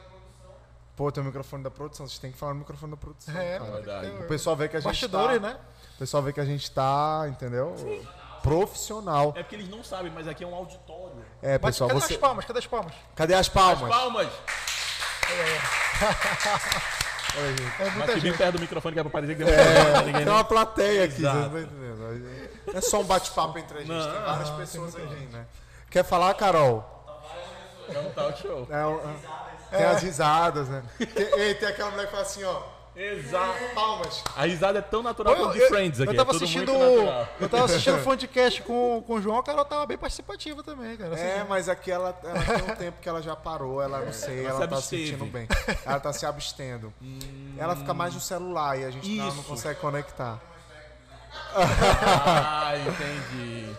Pô, tem o microfone da produção. Vocês têm que falar no microfone da produção. É, cara. verdade. O pessoal vê que a gente Bastidores, tá, né? O pessoal vê que a gente tá, entendeu? Profissional. É porque eles não sabem, mas aqui é um auditório. É, Mas pessoal, cadê você. as palmas? Cadê as palmas? Cadê as palmas? Palmas! É Mas muita que bem gente. perto do microfone que é pra parecer que É, ninguém, tem uma plateia aqui, Exato. vocês não estão entendendo. Não é só um bate-papo entre a gente, Não, tem várias não, pessoas muita aqui, né? Quer falar, Carol? É um talk show. É, um- tem as risadas, né? Tem, tem aquela mulher que fala assim, ó. Exato. Palmas. A risada é tão natural Eu, quanto de Friends aqui. eu tava é assistindo. Eu tava assistindo o Fondcast com, com o João, a Carol tava bem participativa também, cara. Assim, É, mas aqui ela, ela tem um tempo que ela já parou, ela não sei, Ela ela, se tá absteve. sentindo bem. Ela tá se abstendo. Ela fica mais no celular e a gente não, não consegue conectar. Ah, entendi.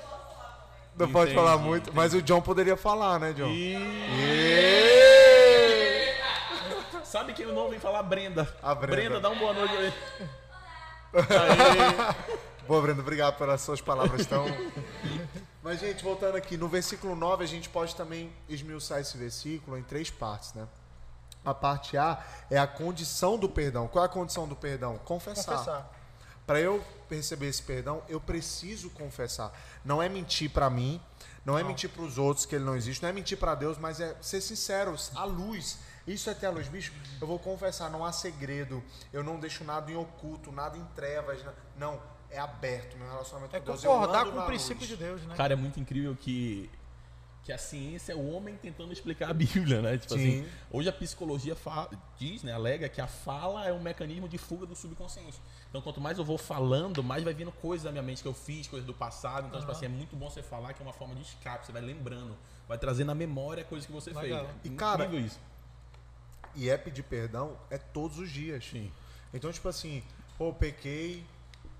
Não pode Entendi, falar muito, entendi. mas o John poderia falar, né, John? Sabe quem não vem falar? Brenda. A Brenda. dá uma boa noite aí. Boa, Brenda, obrigado pelas suas palavras tão. Mas, gente, voltando aqui, no versículo 9 a gente pode também esmiuçar esse versículo em três partes, né? A parte A é a condição do perdão. Qual é a condição do perdão? Confessar. confessar. Para eu receber esse perdão, eu preciso confessar. Não é mentir para mim, não é mentir para os outros que ele não existe, não é mentir para Deus, mas é ser sincero, a luz. Isso é ter a luz, bicho. Eu vou confessar, não há segredo. Eu não deixo nada em oculto, nada em trevas. Não, é aberto meu relacionamento É com Deus. Eu concordar com o princípio luz. de Deus, né? Cara, é muito incrível que, que a ciência é o homem tentando explicar a Bíblia, né? Tipo Sim. assim, hoje a psicologia fala, diz, né, alega que a fala é um mecanismo de fuga do subconsciente. Então, quanto mais eu vou falando, mais vai vindo coisas da minha mente que eu fiz, coisas do passado. Então, tipo assim, é muito bom você falar que é uma forma de escape. Você vai lembrando, vai trazer na memória coisas que você Legal. fez. E, É cara, incrível isso. E é pedir perdão é todos os dias. Sim. Então, tipo assim, pô, pequei,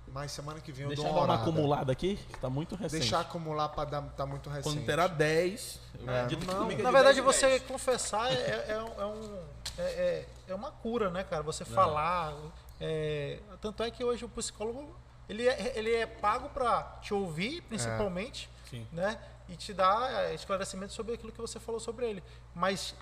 mas semana que vem eu Deixar dou dar uma uma acumulada aqui, que tá muito recente. Deixar acumular pra dar, tá muito recente. Quando terá 10, eu É. acredito que Não, é Na de verdade, 10 em você 10. confessar é, é, é um, é, é- é uma cura, né, cara? Você falar. é, tanto é que hoje o psicólogo ele é, ele é pago para te ouvir, principalmente, Sim. né? E te dar é, esclarecimento sobre aquilo que você falou sobre ele. Mas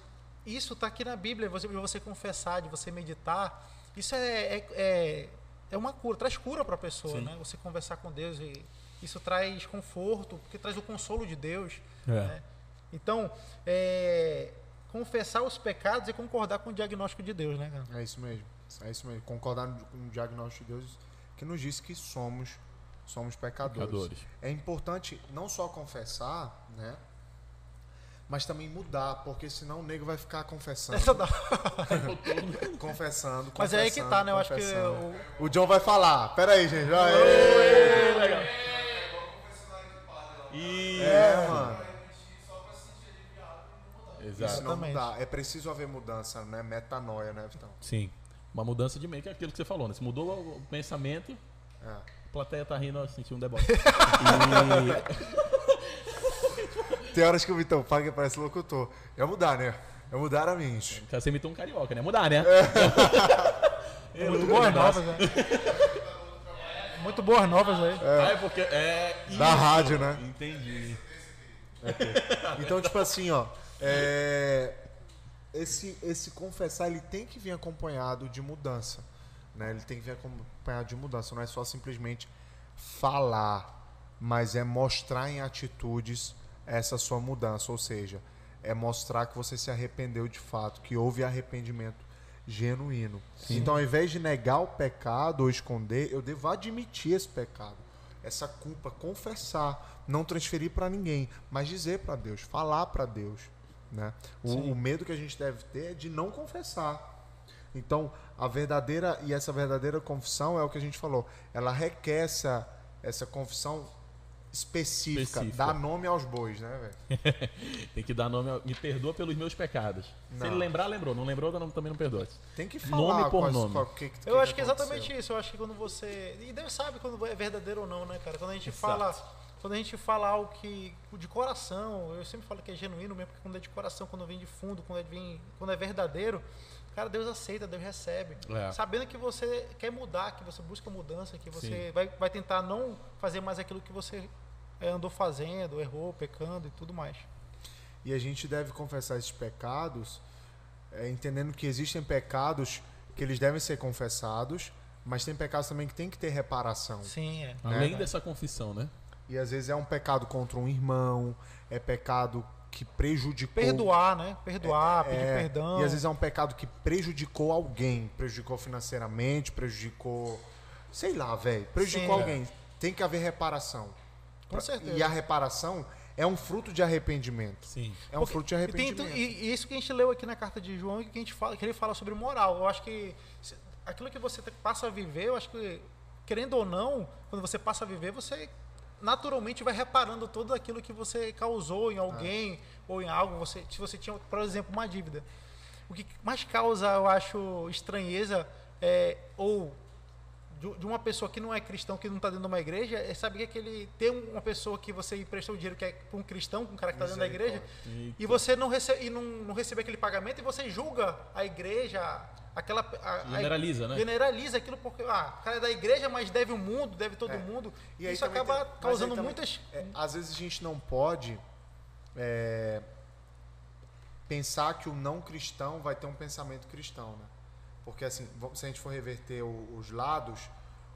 isso tá aqui na Bíblia, você, de você confessar, de você meditar. Isso é, é, é, é uma cura, traz cura para a pessoa, Sim. né? Você conversar com Deus e isso traz conforto, porque traz o consolo de Deus. É. né? Então, é, confessar os pecados e concordar com o diagnóstico de Deus, né, cara? É isso mesmo. É isso mesmo. Concordar com o diagnóstico de Deus que nos diz que somos somos pecadores. Pecadores. É importante não só confessar, né? Mas também mudar, porque senão o nego vai ficar confessando, Essa dá- confessando, confessando. Mas é aí que tá, né? Eu acho que confessando. o- John vai falar. Pera aí, gente. Aê! E... É, mano. Exato. Isso não Exatamente. mudar. É preciso haver mudança, né? Metanoia, né, Vitão? Sim. Uma mudança de mente, que é aquilo que você falou, né? Se mudou o pensamento, É. a plateia tá rindo, eu senti um deboche. e... Tem horas que o Vitão paga e parece locutor. É mudar, né? É mudar a mente. Você imitou um carioca, né? Mudar, né? É Muito boas novas, né? Muito boas novas aí. Ah, é porque. É. Da rádio, né? Entendi. Então, tipo assim, ó. é, Esse, esse confessar, ele tem que vir acompanhado de mudança. Né? Ele tem que vir acompanhado de mudança. Não é só simplesmente falar, mas é mostrar em atitudes essa sua mudança. Ou seja, é mostrar que você se arrependeu de fato, que houve arrependimento genuíno. Então, ao invés de negar o pecado ou esconder, eu devo admitir esse pecado, essa culpa, confessar, não transferir para ninguém, mas dizer para Deus, falar para Deus, né? O, o medo que a gente deve ter é de não confessar. Então, a verdadeira e essa verdadeira confissão é o que a gente falou, ela requer essa, essa confissão específica, Específica. dá nome aos bois, né, velho? Tem que dar nome. ao- Me perdoa pelos meus pecados. Se Não. ele lembrar, lembrou. Não lembrou, também não perdoa. Tem que Nome falar por quais- nome. qual- que, que, Eu acho que é exatamente isso. Eu acho que quando você. E Deus sabe quando é verdadeiro ou não, né, cara? Quando a gente Exato. fala. Quando a gente fala algo que. de coração, eu sempre falo que é genuíno mesmo, porque quando é de coração, quando vem de fundo, quando é, vem, quando é verdadeiro, cara, Deus aceita, Deus recebe. É. Sabendo que você quer mudar, que você busca mudança, que você vai, vai tentar não fazer mais aquilo que você andou fazendo, errou, pecando e tudo mais. E a gente deve confessar esses pecados, é, entendendo que existem pecados que eles devem ser confessados, mas tem pecados também que tem que ter reparação. Sim, é. Além dessa confissão, né? E às vezes é um pecado contra um irmão, é pecado que prejudicou. Perdoar, né? Perdoar, É, pedir perdão. E às vezes é um pecado que prejudicou alguém, prejudicou financeiramente, prejudicou. Sei lá, velho. Prejudicou Sim, é. alguém. Tem que haver reparação. Com certeza. E a reparação é um fruto de arrependimento. Sim. É um Porque- fruto de e tem arrependimento. E, e isso que a gente leu aqui na carta de João, que a gente fala, que ele fala sobre moral. Eu acho que se- aquilo que você passa a viver, eu acho que, querendo ou não, quando você passa a viver, você naturalmente vai reparando tudo aquilo que você causou em alguém ou em algo. Você, se você tinha, por exemplo, uma dívida. O que mais causa, eu acho, estranheza é, ou de uma pessoa que não é cristão, que não está dentro de uma igreja, é saber que aquele tem uma pessoa que você emprestou o dinheiro que é para um cristão, um cara que está dentro da igreja, e você não recebe, e não, não recebe aquele pagamento e você julga a igreja, aquela a- a- Generaliza, né? generaliza aquilo porque ah, o cara é da igreja, mas deve o mundo, deve todo É. mundo. E Isso acaba tem- causando também- muitas é, às vezes a gente não pode é, pensar que o não cristão vai ter um pensamento cristão, né? Porque assim, se a gente for reverter o- os lados,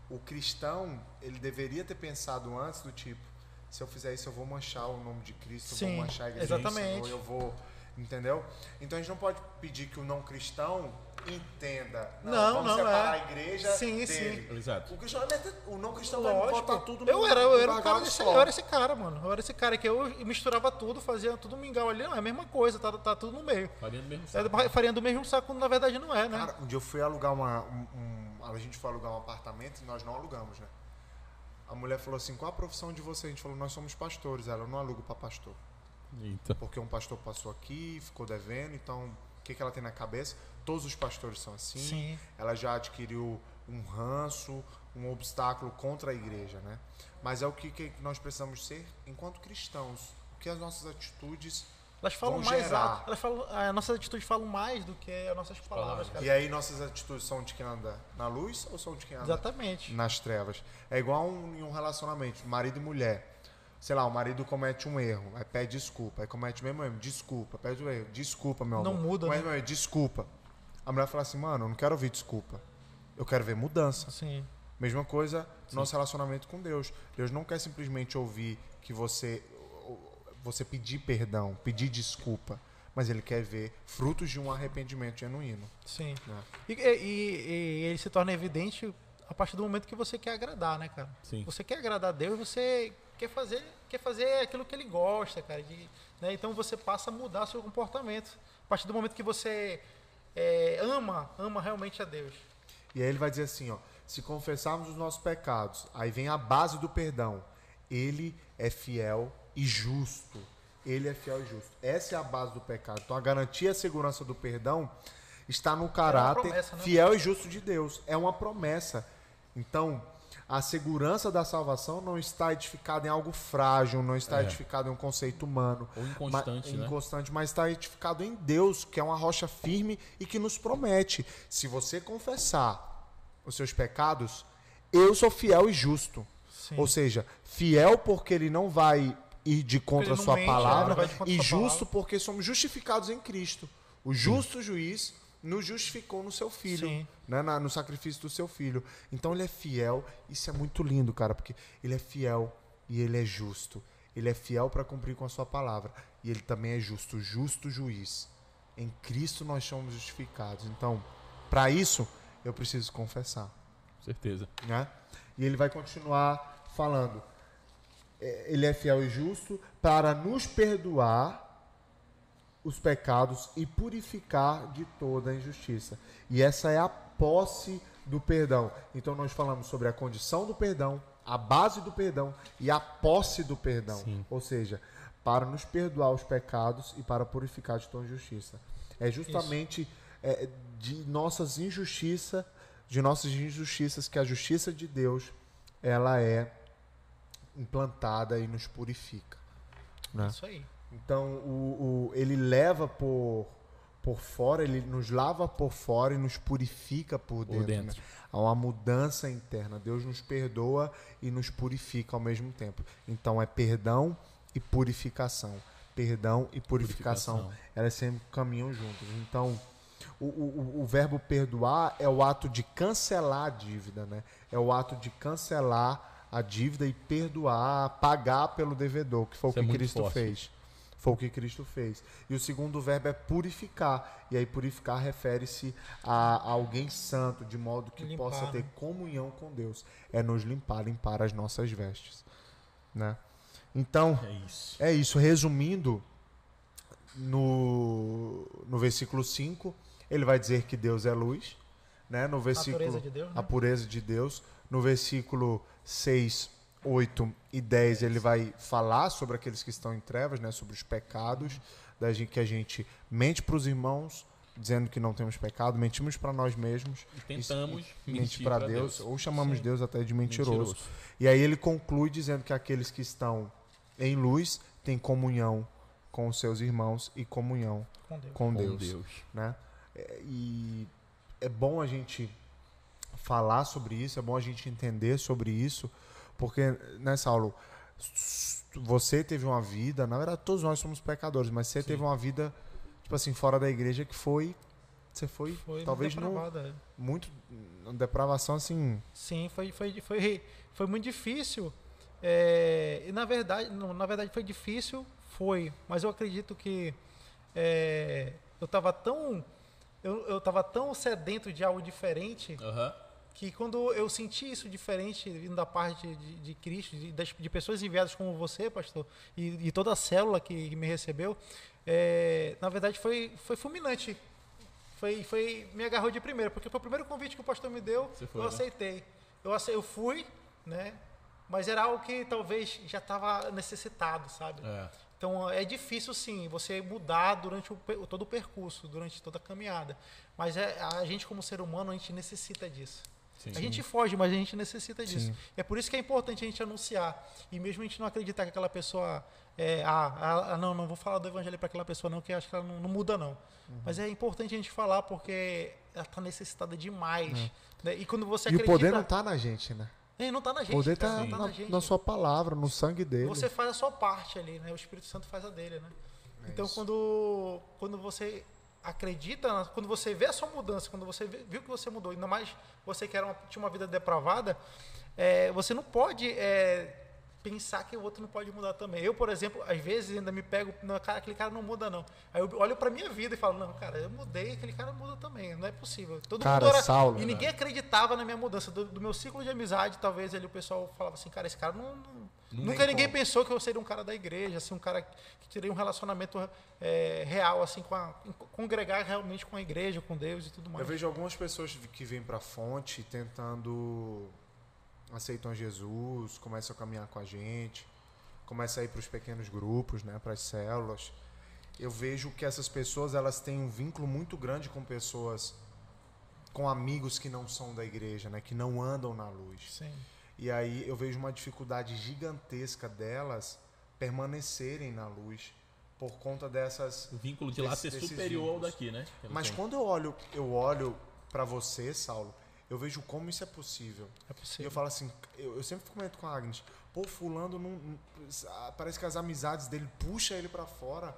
o cristão ele deveria ter pensado antes do tipo, se eu fizer isso eu vou manchar o nome de Cristo, eu Sim, vou manchar a igreja exatamente. eu vou, entendeu? Então a gente não pode pedir que o não cristão entenda, não, Não, vamos não, separar é. a igreja Sim, dele. Exato. O, cristão, o não cristão vai Lógico. botar tudo no eu era, eu era, cara desse, eu era esse cara, mano. Eu era esse cara que eu misturava tudo, fazia tudo mingau ali. Não, é a mesma coisa, tá, tá tudo no meio. Faria no mesmo saco. É farinha do mesmo saco, quando na verdade não é, né? Cara, um dia eu fui alugar uma. Um, um- a gente foi alugar um apartamento e nós não alugamos, né? A mulher falou assim: qual a profissão de você? A gente falou: nós somos pastores. Ela, eu não alugo para pastor. Eita. Porque um pastor passou aqui, ficou devendo, então o que, que ela tem na cabeça? Todos os pastores são assim. Sim. Ela já adquiriu um ranço, um obstáculo contra a igreja, né? Mas é o que, que nós precisamos ser enquanto cristãos. O que as nossas atitudes. Elas falam Vão mais gerar. alto. Elas falam, as nossas atitudes falam mais do que as nossas palavras, cara. E aí nossas atitudes são de quem anda na luz ou são de quem anda Exatamente. nas trevas. É igual um, em um relacionamento, marido e mulher. Sei lá, o marido comete um erro, aí pede desculpa, aí comete o mesmo erro, desculpa, pede o erro, desculpa, meu Não amor. muda, Mas, né? meu, desculpa. A mulher fala assim, mano, eu não quero ouvir desculpa. Eu quero ver mudança. Sim. Mesma coisa nosso relacionamento com Deus. Deus não quer simplesmente ouvir que você você pedir perdão, pedir desculpa, mas ele quer ver frutos de um arrependimento genuíno. Sim. Né? E, e- e ele se torna evidente a partir do momento que você quer agradar, né, cara? Sim. Você quer agradar a Deus, você quer fazer, quer fazer aquilo que ele gosta, cara. de- né? Então você passa a mudar seu comportamento. A partir do momento que você é, ama, ama realmente a Deus. E aí ele vai dizer assim, ó, se confessarmos os nossos pecados, aí vem a base do perdão. Ele é fiel e justo. Ele é fiel e justo. Essa é a base do pecado. Então a garantia e a segurança do perdão está no caráter promessa, né? fiel e justo de Deus. É uma promessa. Então, a segurança da salvação não está edificada em algo frágil, não está É. edificada em um conceito humano. Ou inconstante, ma- né? inconstante, mas está edificado em Deus, que é uma rocha firme e que nos promete: se você confessar os seus pecados, eu sou fiel e justo. Sim. Ou seja, fiel porque ele não vai ir de contra a sua mente, palavra e justo palavra. porque somos justificados em Cristo. O justo juiz nos justificou no seu filho, Sim. né, na- no sacrifício do seu filho. Então ele é fiel. Isso é muito lindo, cara, porque ele é fiel e ele é justo. Ele é fiel para cumprir com a sua palavra e ele também é justo, justo juiz. Em Cristo nós somos justificados. Então, para isso eu preciso confessar Certeza. né? E ele vai continuar falando. é, Ele é fiel e justo para nos perdoar os pecados e purificar de toda a injustiça. E essa é a posse do perdão. Então nós falamos sobre a condição do perdão, a base do perdão e a posse do perdão. Sim. Ou seja, para nos perdoar os pecados e para purificar de toda injustiça. É justamente é, de nossas injustiças, de nossas injustiças que a justiça de Deus ela é implantada e nos purifica. Né? Isso aí. Então o, o- ele leva por, por fora, ele nos lava por fora e nos purifica por dentro. dentro. né? Há uma mudança interna. Deus nos perdoa e nos purifica ao mesmo tempo. Então é perdão e purificação. Perdão e purificação. Purificação. Elas sempre caminham juntas. Então o, o, o- verbo perdoar é o ato de cancelar a dívida, né? É o ato de cancelar a dívida e perdoar, pagar pelo devedor, que foi Isso o é que muito Cristo forte. fez. Foi o que Cristo fez. E o segundo verbo é purificar. E aí purificar refere-se a, a alguém santo, de modo que Limpar, possa ter né? comunhão com Deus. É nos limpar, limpar as nossas vestes. Né? Então, É isso. é isso. Resumindo, no, no versículo 5, ele vai dizer que Deus é luz. né? No versículo pureza de Deus, né? a pureza de Deus. No versículo 6, 8 e 10, ele vai falar sobre aqueles que estão em trevas, né? Sobre os pecados, da gente, que a gente mente para os irmãos, dizendo que não temos pecado, mentimos para nós mesmos. E tentamos e mentir para pra Deus, ou chamamos Sim. Deus até de mentiroso. Mentiroso. E aí ele conclui dizendo que aqueles que estão em luz têm comunhão com os seus irmãos e comunhão Com Deus. com, Com Deus, Deus. né? É, E é bom a gente falar sobre isso, é bom a gente entender sobre isso, porque, né, Saulo, você teve uma vida, na verdade todos nós somos pecadores, mas você Sim. teve uma vida, tipo assim, fora da igreja que foi, você foi, Foi talvez não, depravada, é. muito, depravação assim, Sim, foi, foi, foi, foi muito difícil. É, e na verdade, não, na verdade foi difícil, foi, mas eu acredito que é, eu estava tão eu, eu tava tão sedento de algo diferente Aham. Que quando eu senti isso diferente vindo da parte de, de Cristo, de, de pessoas enviadas como você, pastor, e, e toda a célula que, que me recebeu, é, na verdade foi, foi fulminante. Foi, foi, me agarrou de primeira, porque foi o primeiro convite que o pastor me deu, foi, eu né? aceitei. Eu, eu fui, né? Mas era algo que talvez já estava necessitado, sabe? É. Então é difícil sim você mudar durante o, todo o percurso, durante toda a caminhada. Mas é, a gente como ser humano a gente necessita disso. Sim. A gente foge, mas a gente necessita disso. Sim. É por isso que é importante a gente anunciar. E mesmo a gente não acreditar que aquela pessoa. É, ah, ah, ah, não, não vou falar do evangelho para aquela pessoa, não, que eu acho que ela não, não muda, não. Uhum. Mas é importante a gente falar porque ela está necessitada demais. né? E quando você É. e o acredita. poder não tá na gente, né? É, não tá na O gente. poder cara, tá tá na, na na sua palavra, no sangue dele. Você faz a sua parte ali, né? O Espírito Santo faz a dele, né? É então, isso. quando, quando você acredita, quando você vê a sua mudança, quando você vê- viu que você mudou, ainda mais você que era uma, tinha uma vida depravada, é, você não pode é, pensar que o outro não pode mudar também. Eu, por exemplo, às vezes ainda me pego, não, cara, aquele cara não muda não. Aí eu olho pra minha vida e falo, não, cara, eu mudei, aquele cara muda também, não é possível. Todo Cara, mundo era, Saulo, e ninguém acreditava na minha mudança. Do, do meu ciclo de amizade, talvez ali o pessoal falava assim, cara, esse cara não, não- Não nunca ninguém como. pensou que eu seria um cara da igreja, assim, um cara que teria um relacionamento é, real, assim, com a, congregar realmente com a igreja, com Deus e tudo Eu mais. vejo algumas pessoas que vêm pra fonte tentando aceitam Jesus, começam a caminhar com a gente, começam a ir para os pequenos grupos, né, para as células. Eu vejo que essas pessoas elas têm um vínculo muito grande com pessoas, com amigos que não são da igreja, né, que não andam na luz. Sim. E aí eu vejo uma dificuldade gigantesca delas permanecerem na luz por conta dessas O vínculo de lá Desse- ser superior ao daqui, né? ela Mas tem. quando eu olho, eu olho para você, Saulo, eu vejo como isso é possível. É E possível. eu falo assim, eu, eu sempre comento com a Agnes, pô, fulano não, não- parece que as amizades dele puxa ele para fora,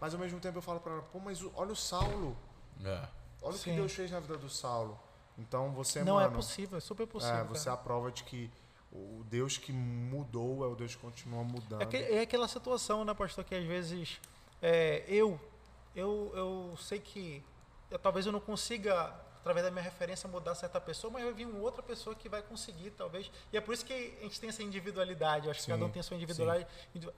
mas ao mesmo tempo eu falo para ela, pô, mas o- olha o Saulo, É. olha o que Sim. Deus fez na vida do Saulo. Então você, não é mano, possível, é super possível. é, você é a prova de que o Deus que mudou é o Deus que continua mudando. É, é aquela situação, né, pastor, que às vezes é, eu, eu, eu sei que eu, talvez eu não consiga, através da minha referência, mudar certa pessoa, mas vai vir uma outra pessoa que vai conseguir, talvez. E é por isso que a gente tem essa individualidade. Eu acho Sim, que cada um tem a sua individualidade.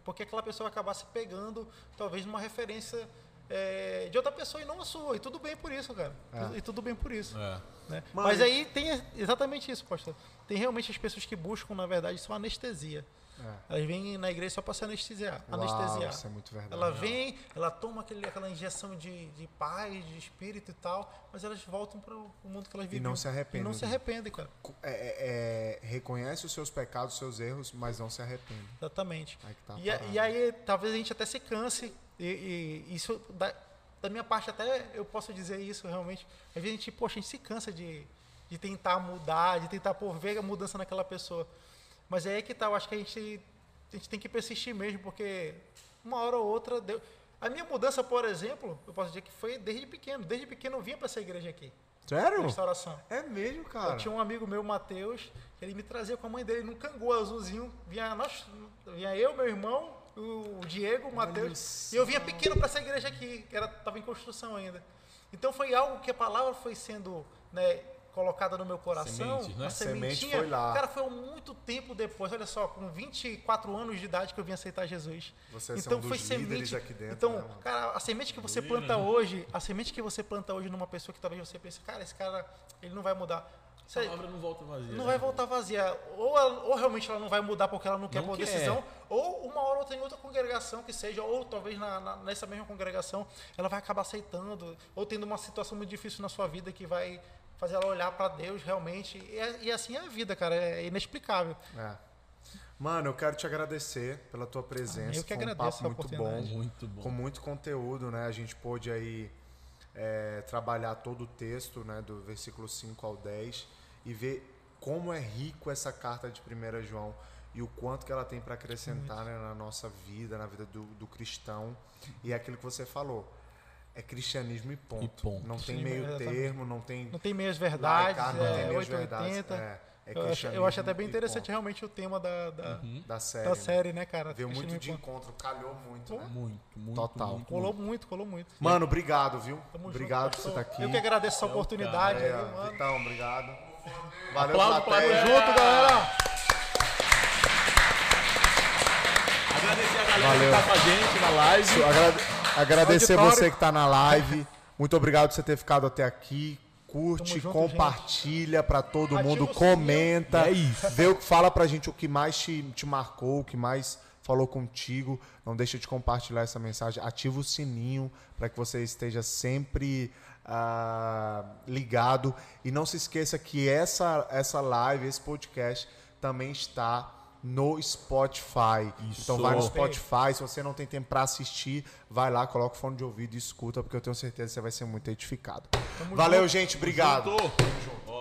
Porque aquela pessoa vai acabar se pegando, talvez, numa referência é, de outra pessoa e não a sua. E tudo bem por isso, cara. É. E tudo bem por isso. É. né? Mas- Mas aí tem exatamente isso, pastor. Tem realmente as pessoas que buscam, na verdade, só anestesia. É. Elas vêm na igreja só para se anestesiar. Uau, anestesiar. isso é muito verdade. Ela vem, ela toma aquele, aquela injeção de, de paz, de espírito e tal, mas elas voltam para o mundo que elas vivem. não se arrependem. E não se arrependem, cara. É, é, é, reconhece os seus pecados, os seus erros, mas não se arrepende. Exatamente. Aí tá E, e aí, talvez a gente até se canse, e, e isso, da, da minha parte, até eu posso dizer isso realmente. Às vezes a gente, poxa, a gente se cansa de, de tentar mudar, de tentar pô, ver a mudança naquela pessoa. Mas é aí que tá, eu acho que a gente, a gente tem que persistir mesmo, porque uma hora ou outra deu. A minha mudança, por exemplo, eu posso dizer que foi desde pequeno. Desde pequeno eu vinha para essa igreja aqui, Sério? restauração. É mesmo, cara. Eu tinha um amigo meu, Matheus, ele me trazia com a mãe dele num cangu azulzinho. Vinha, nós, vinha eu, meu irmão, o Diego, o Matheus. E eu vinha pequeno para essa igreja aqui, que era, tava em construção ainda. Então foi algo que a palavra foi sendo né, colocada no meu coração, Semente, né? a Semente sementinha, foi lá. cara, foi muito tempo depois, olha só, com 24 anos de idade que eu vim aceitar Jesus. Você é então um dos foi líderes semente. aqui dentro, então, né, cara, a semente que você planta hoje, a semente que você planta hoje numa pessoa que talvez você pense, cara, esse cara, ele não vai mudar. A Você- palavra não volta vazia. não né? vai voltar vazia. Ou, ela- ou realmente ela não vai mudar porque ela não quer Não por quer. decisão, ou uma hora ou outra em outra congregação que seja, ou talvez na- na- nessa mesma congregação ela vai acabar aceitando, ou tendo uma situação muito difícil na sua vida que vai fazer ela olhar para Deus realmente. E, é- e assim é a vida, cara, é inexplicável. É. Mano, eu quero te agradecer pela tua presença. Eu que Foi um agradeço papo a muito bom. Muito bom. com muito conteúdo, né? A gente pôde aí é, trabalhar todo o texto, né, do versículo 5 ao 10 e ver como é rico essa carta de 1 João e o quanto que ela tem para acrescentar né, na nossa vida, na vida do, do cristão. E é aquilo que você falou. É cristianismo e ponto. E ponto. Não tem Sim, meio exatamente. termo, não tem Não tem meias lá verdades, não tem é meias verdades. 880. É, é eu, acho, eu acho até bem interessante ponto. realmente o tema da, da, da série. da né? série, né, cara? Veio muito de encontro, calhou muito, né? Muito, muito. Total. muito, Colou muito. muito, colou muito. Mano, obrigado, viu? Tamo obrigado junto, por você estar aqui. Eu que agradeço essa oportunidade É, aí, mano. Vitão, obrigado. Valeu, Aplauso, plateia. plateia. Junto, galera! Agradecer a galera Valeu. que tá com a gente na live. Agrade- Agradecer Auditório. você que tá na live. Muito obrigado por você ter ficado até aqui. Curte, junto, compartilha pra todo Ativa mundo, comenta. É isso. Vê o que fala pra gente o que mais te, te marcou, o que mais falou contigo. Não deixa de compartilhar essa mensagem. Ativa o sininho para que você esteja sempre ah, ligado. E não se esqueça que essa, essa live, esse podcast, também está no Spotify. Isso. Então vai no Spotify. Se você não tem tempo para assistir, vai lá, coloca o fone de ouvido e escuta, porque eu tenho certeza que você vai ser muito edificado. Valeu, gente. Obrigado. Junto.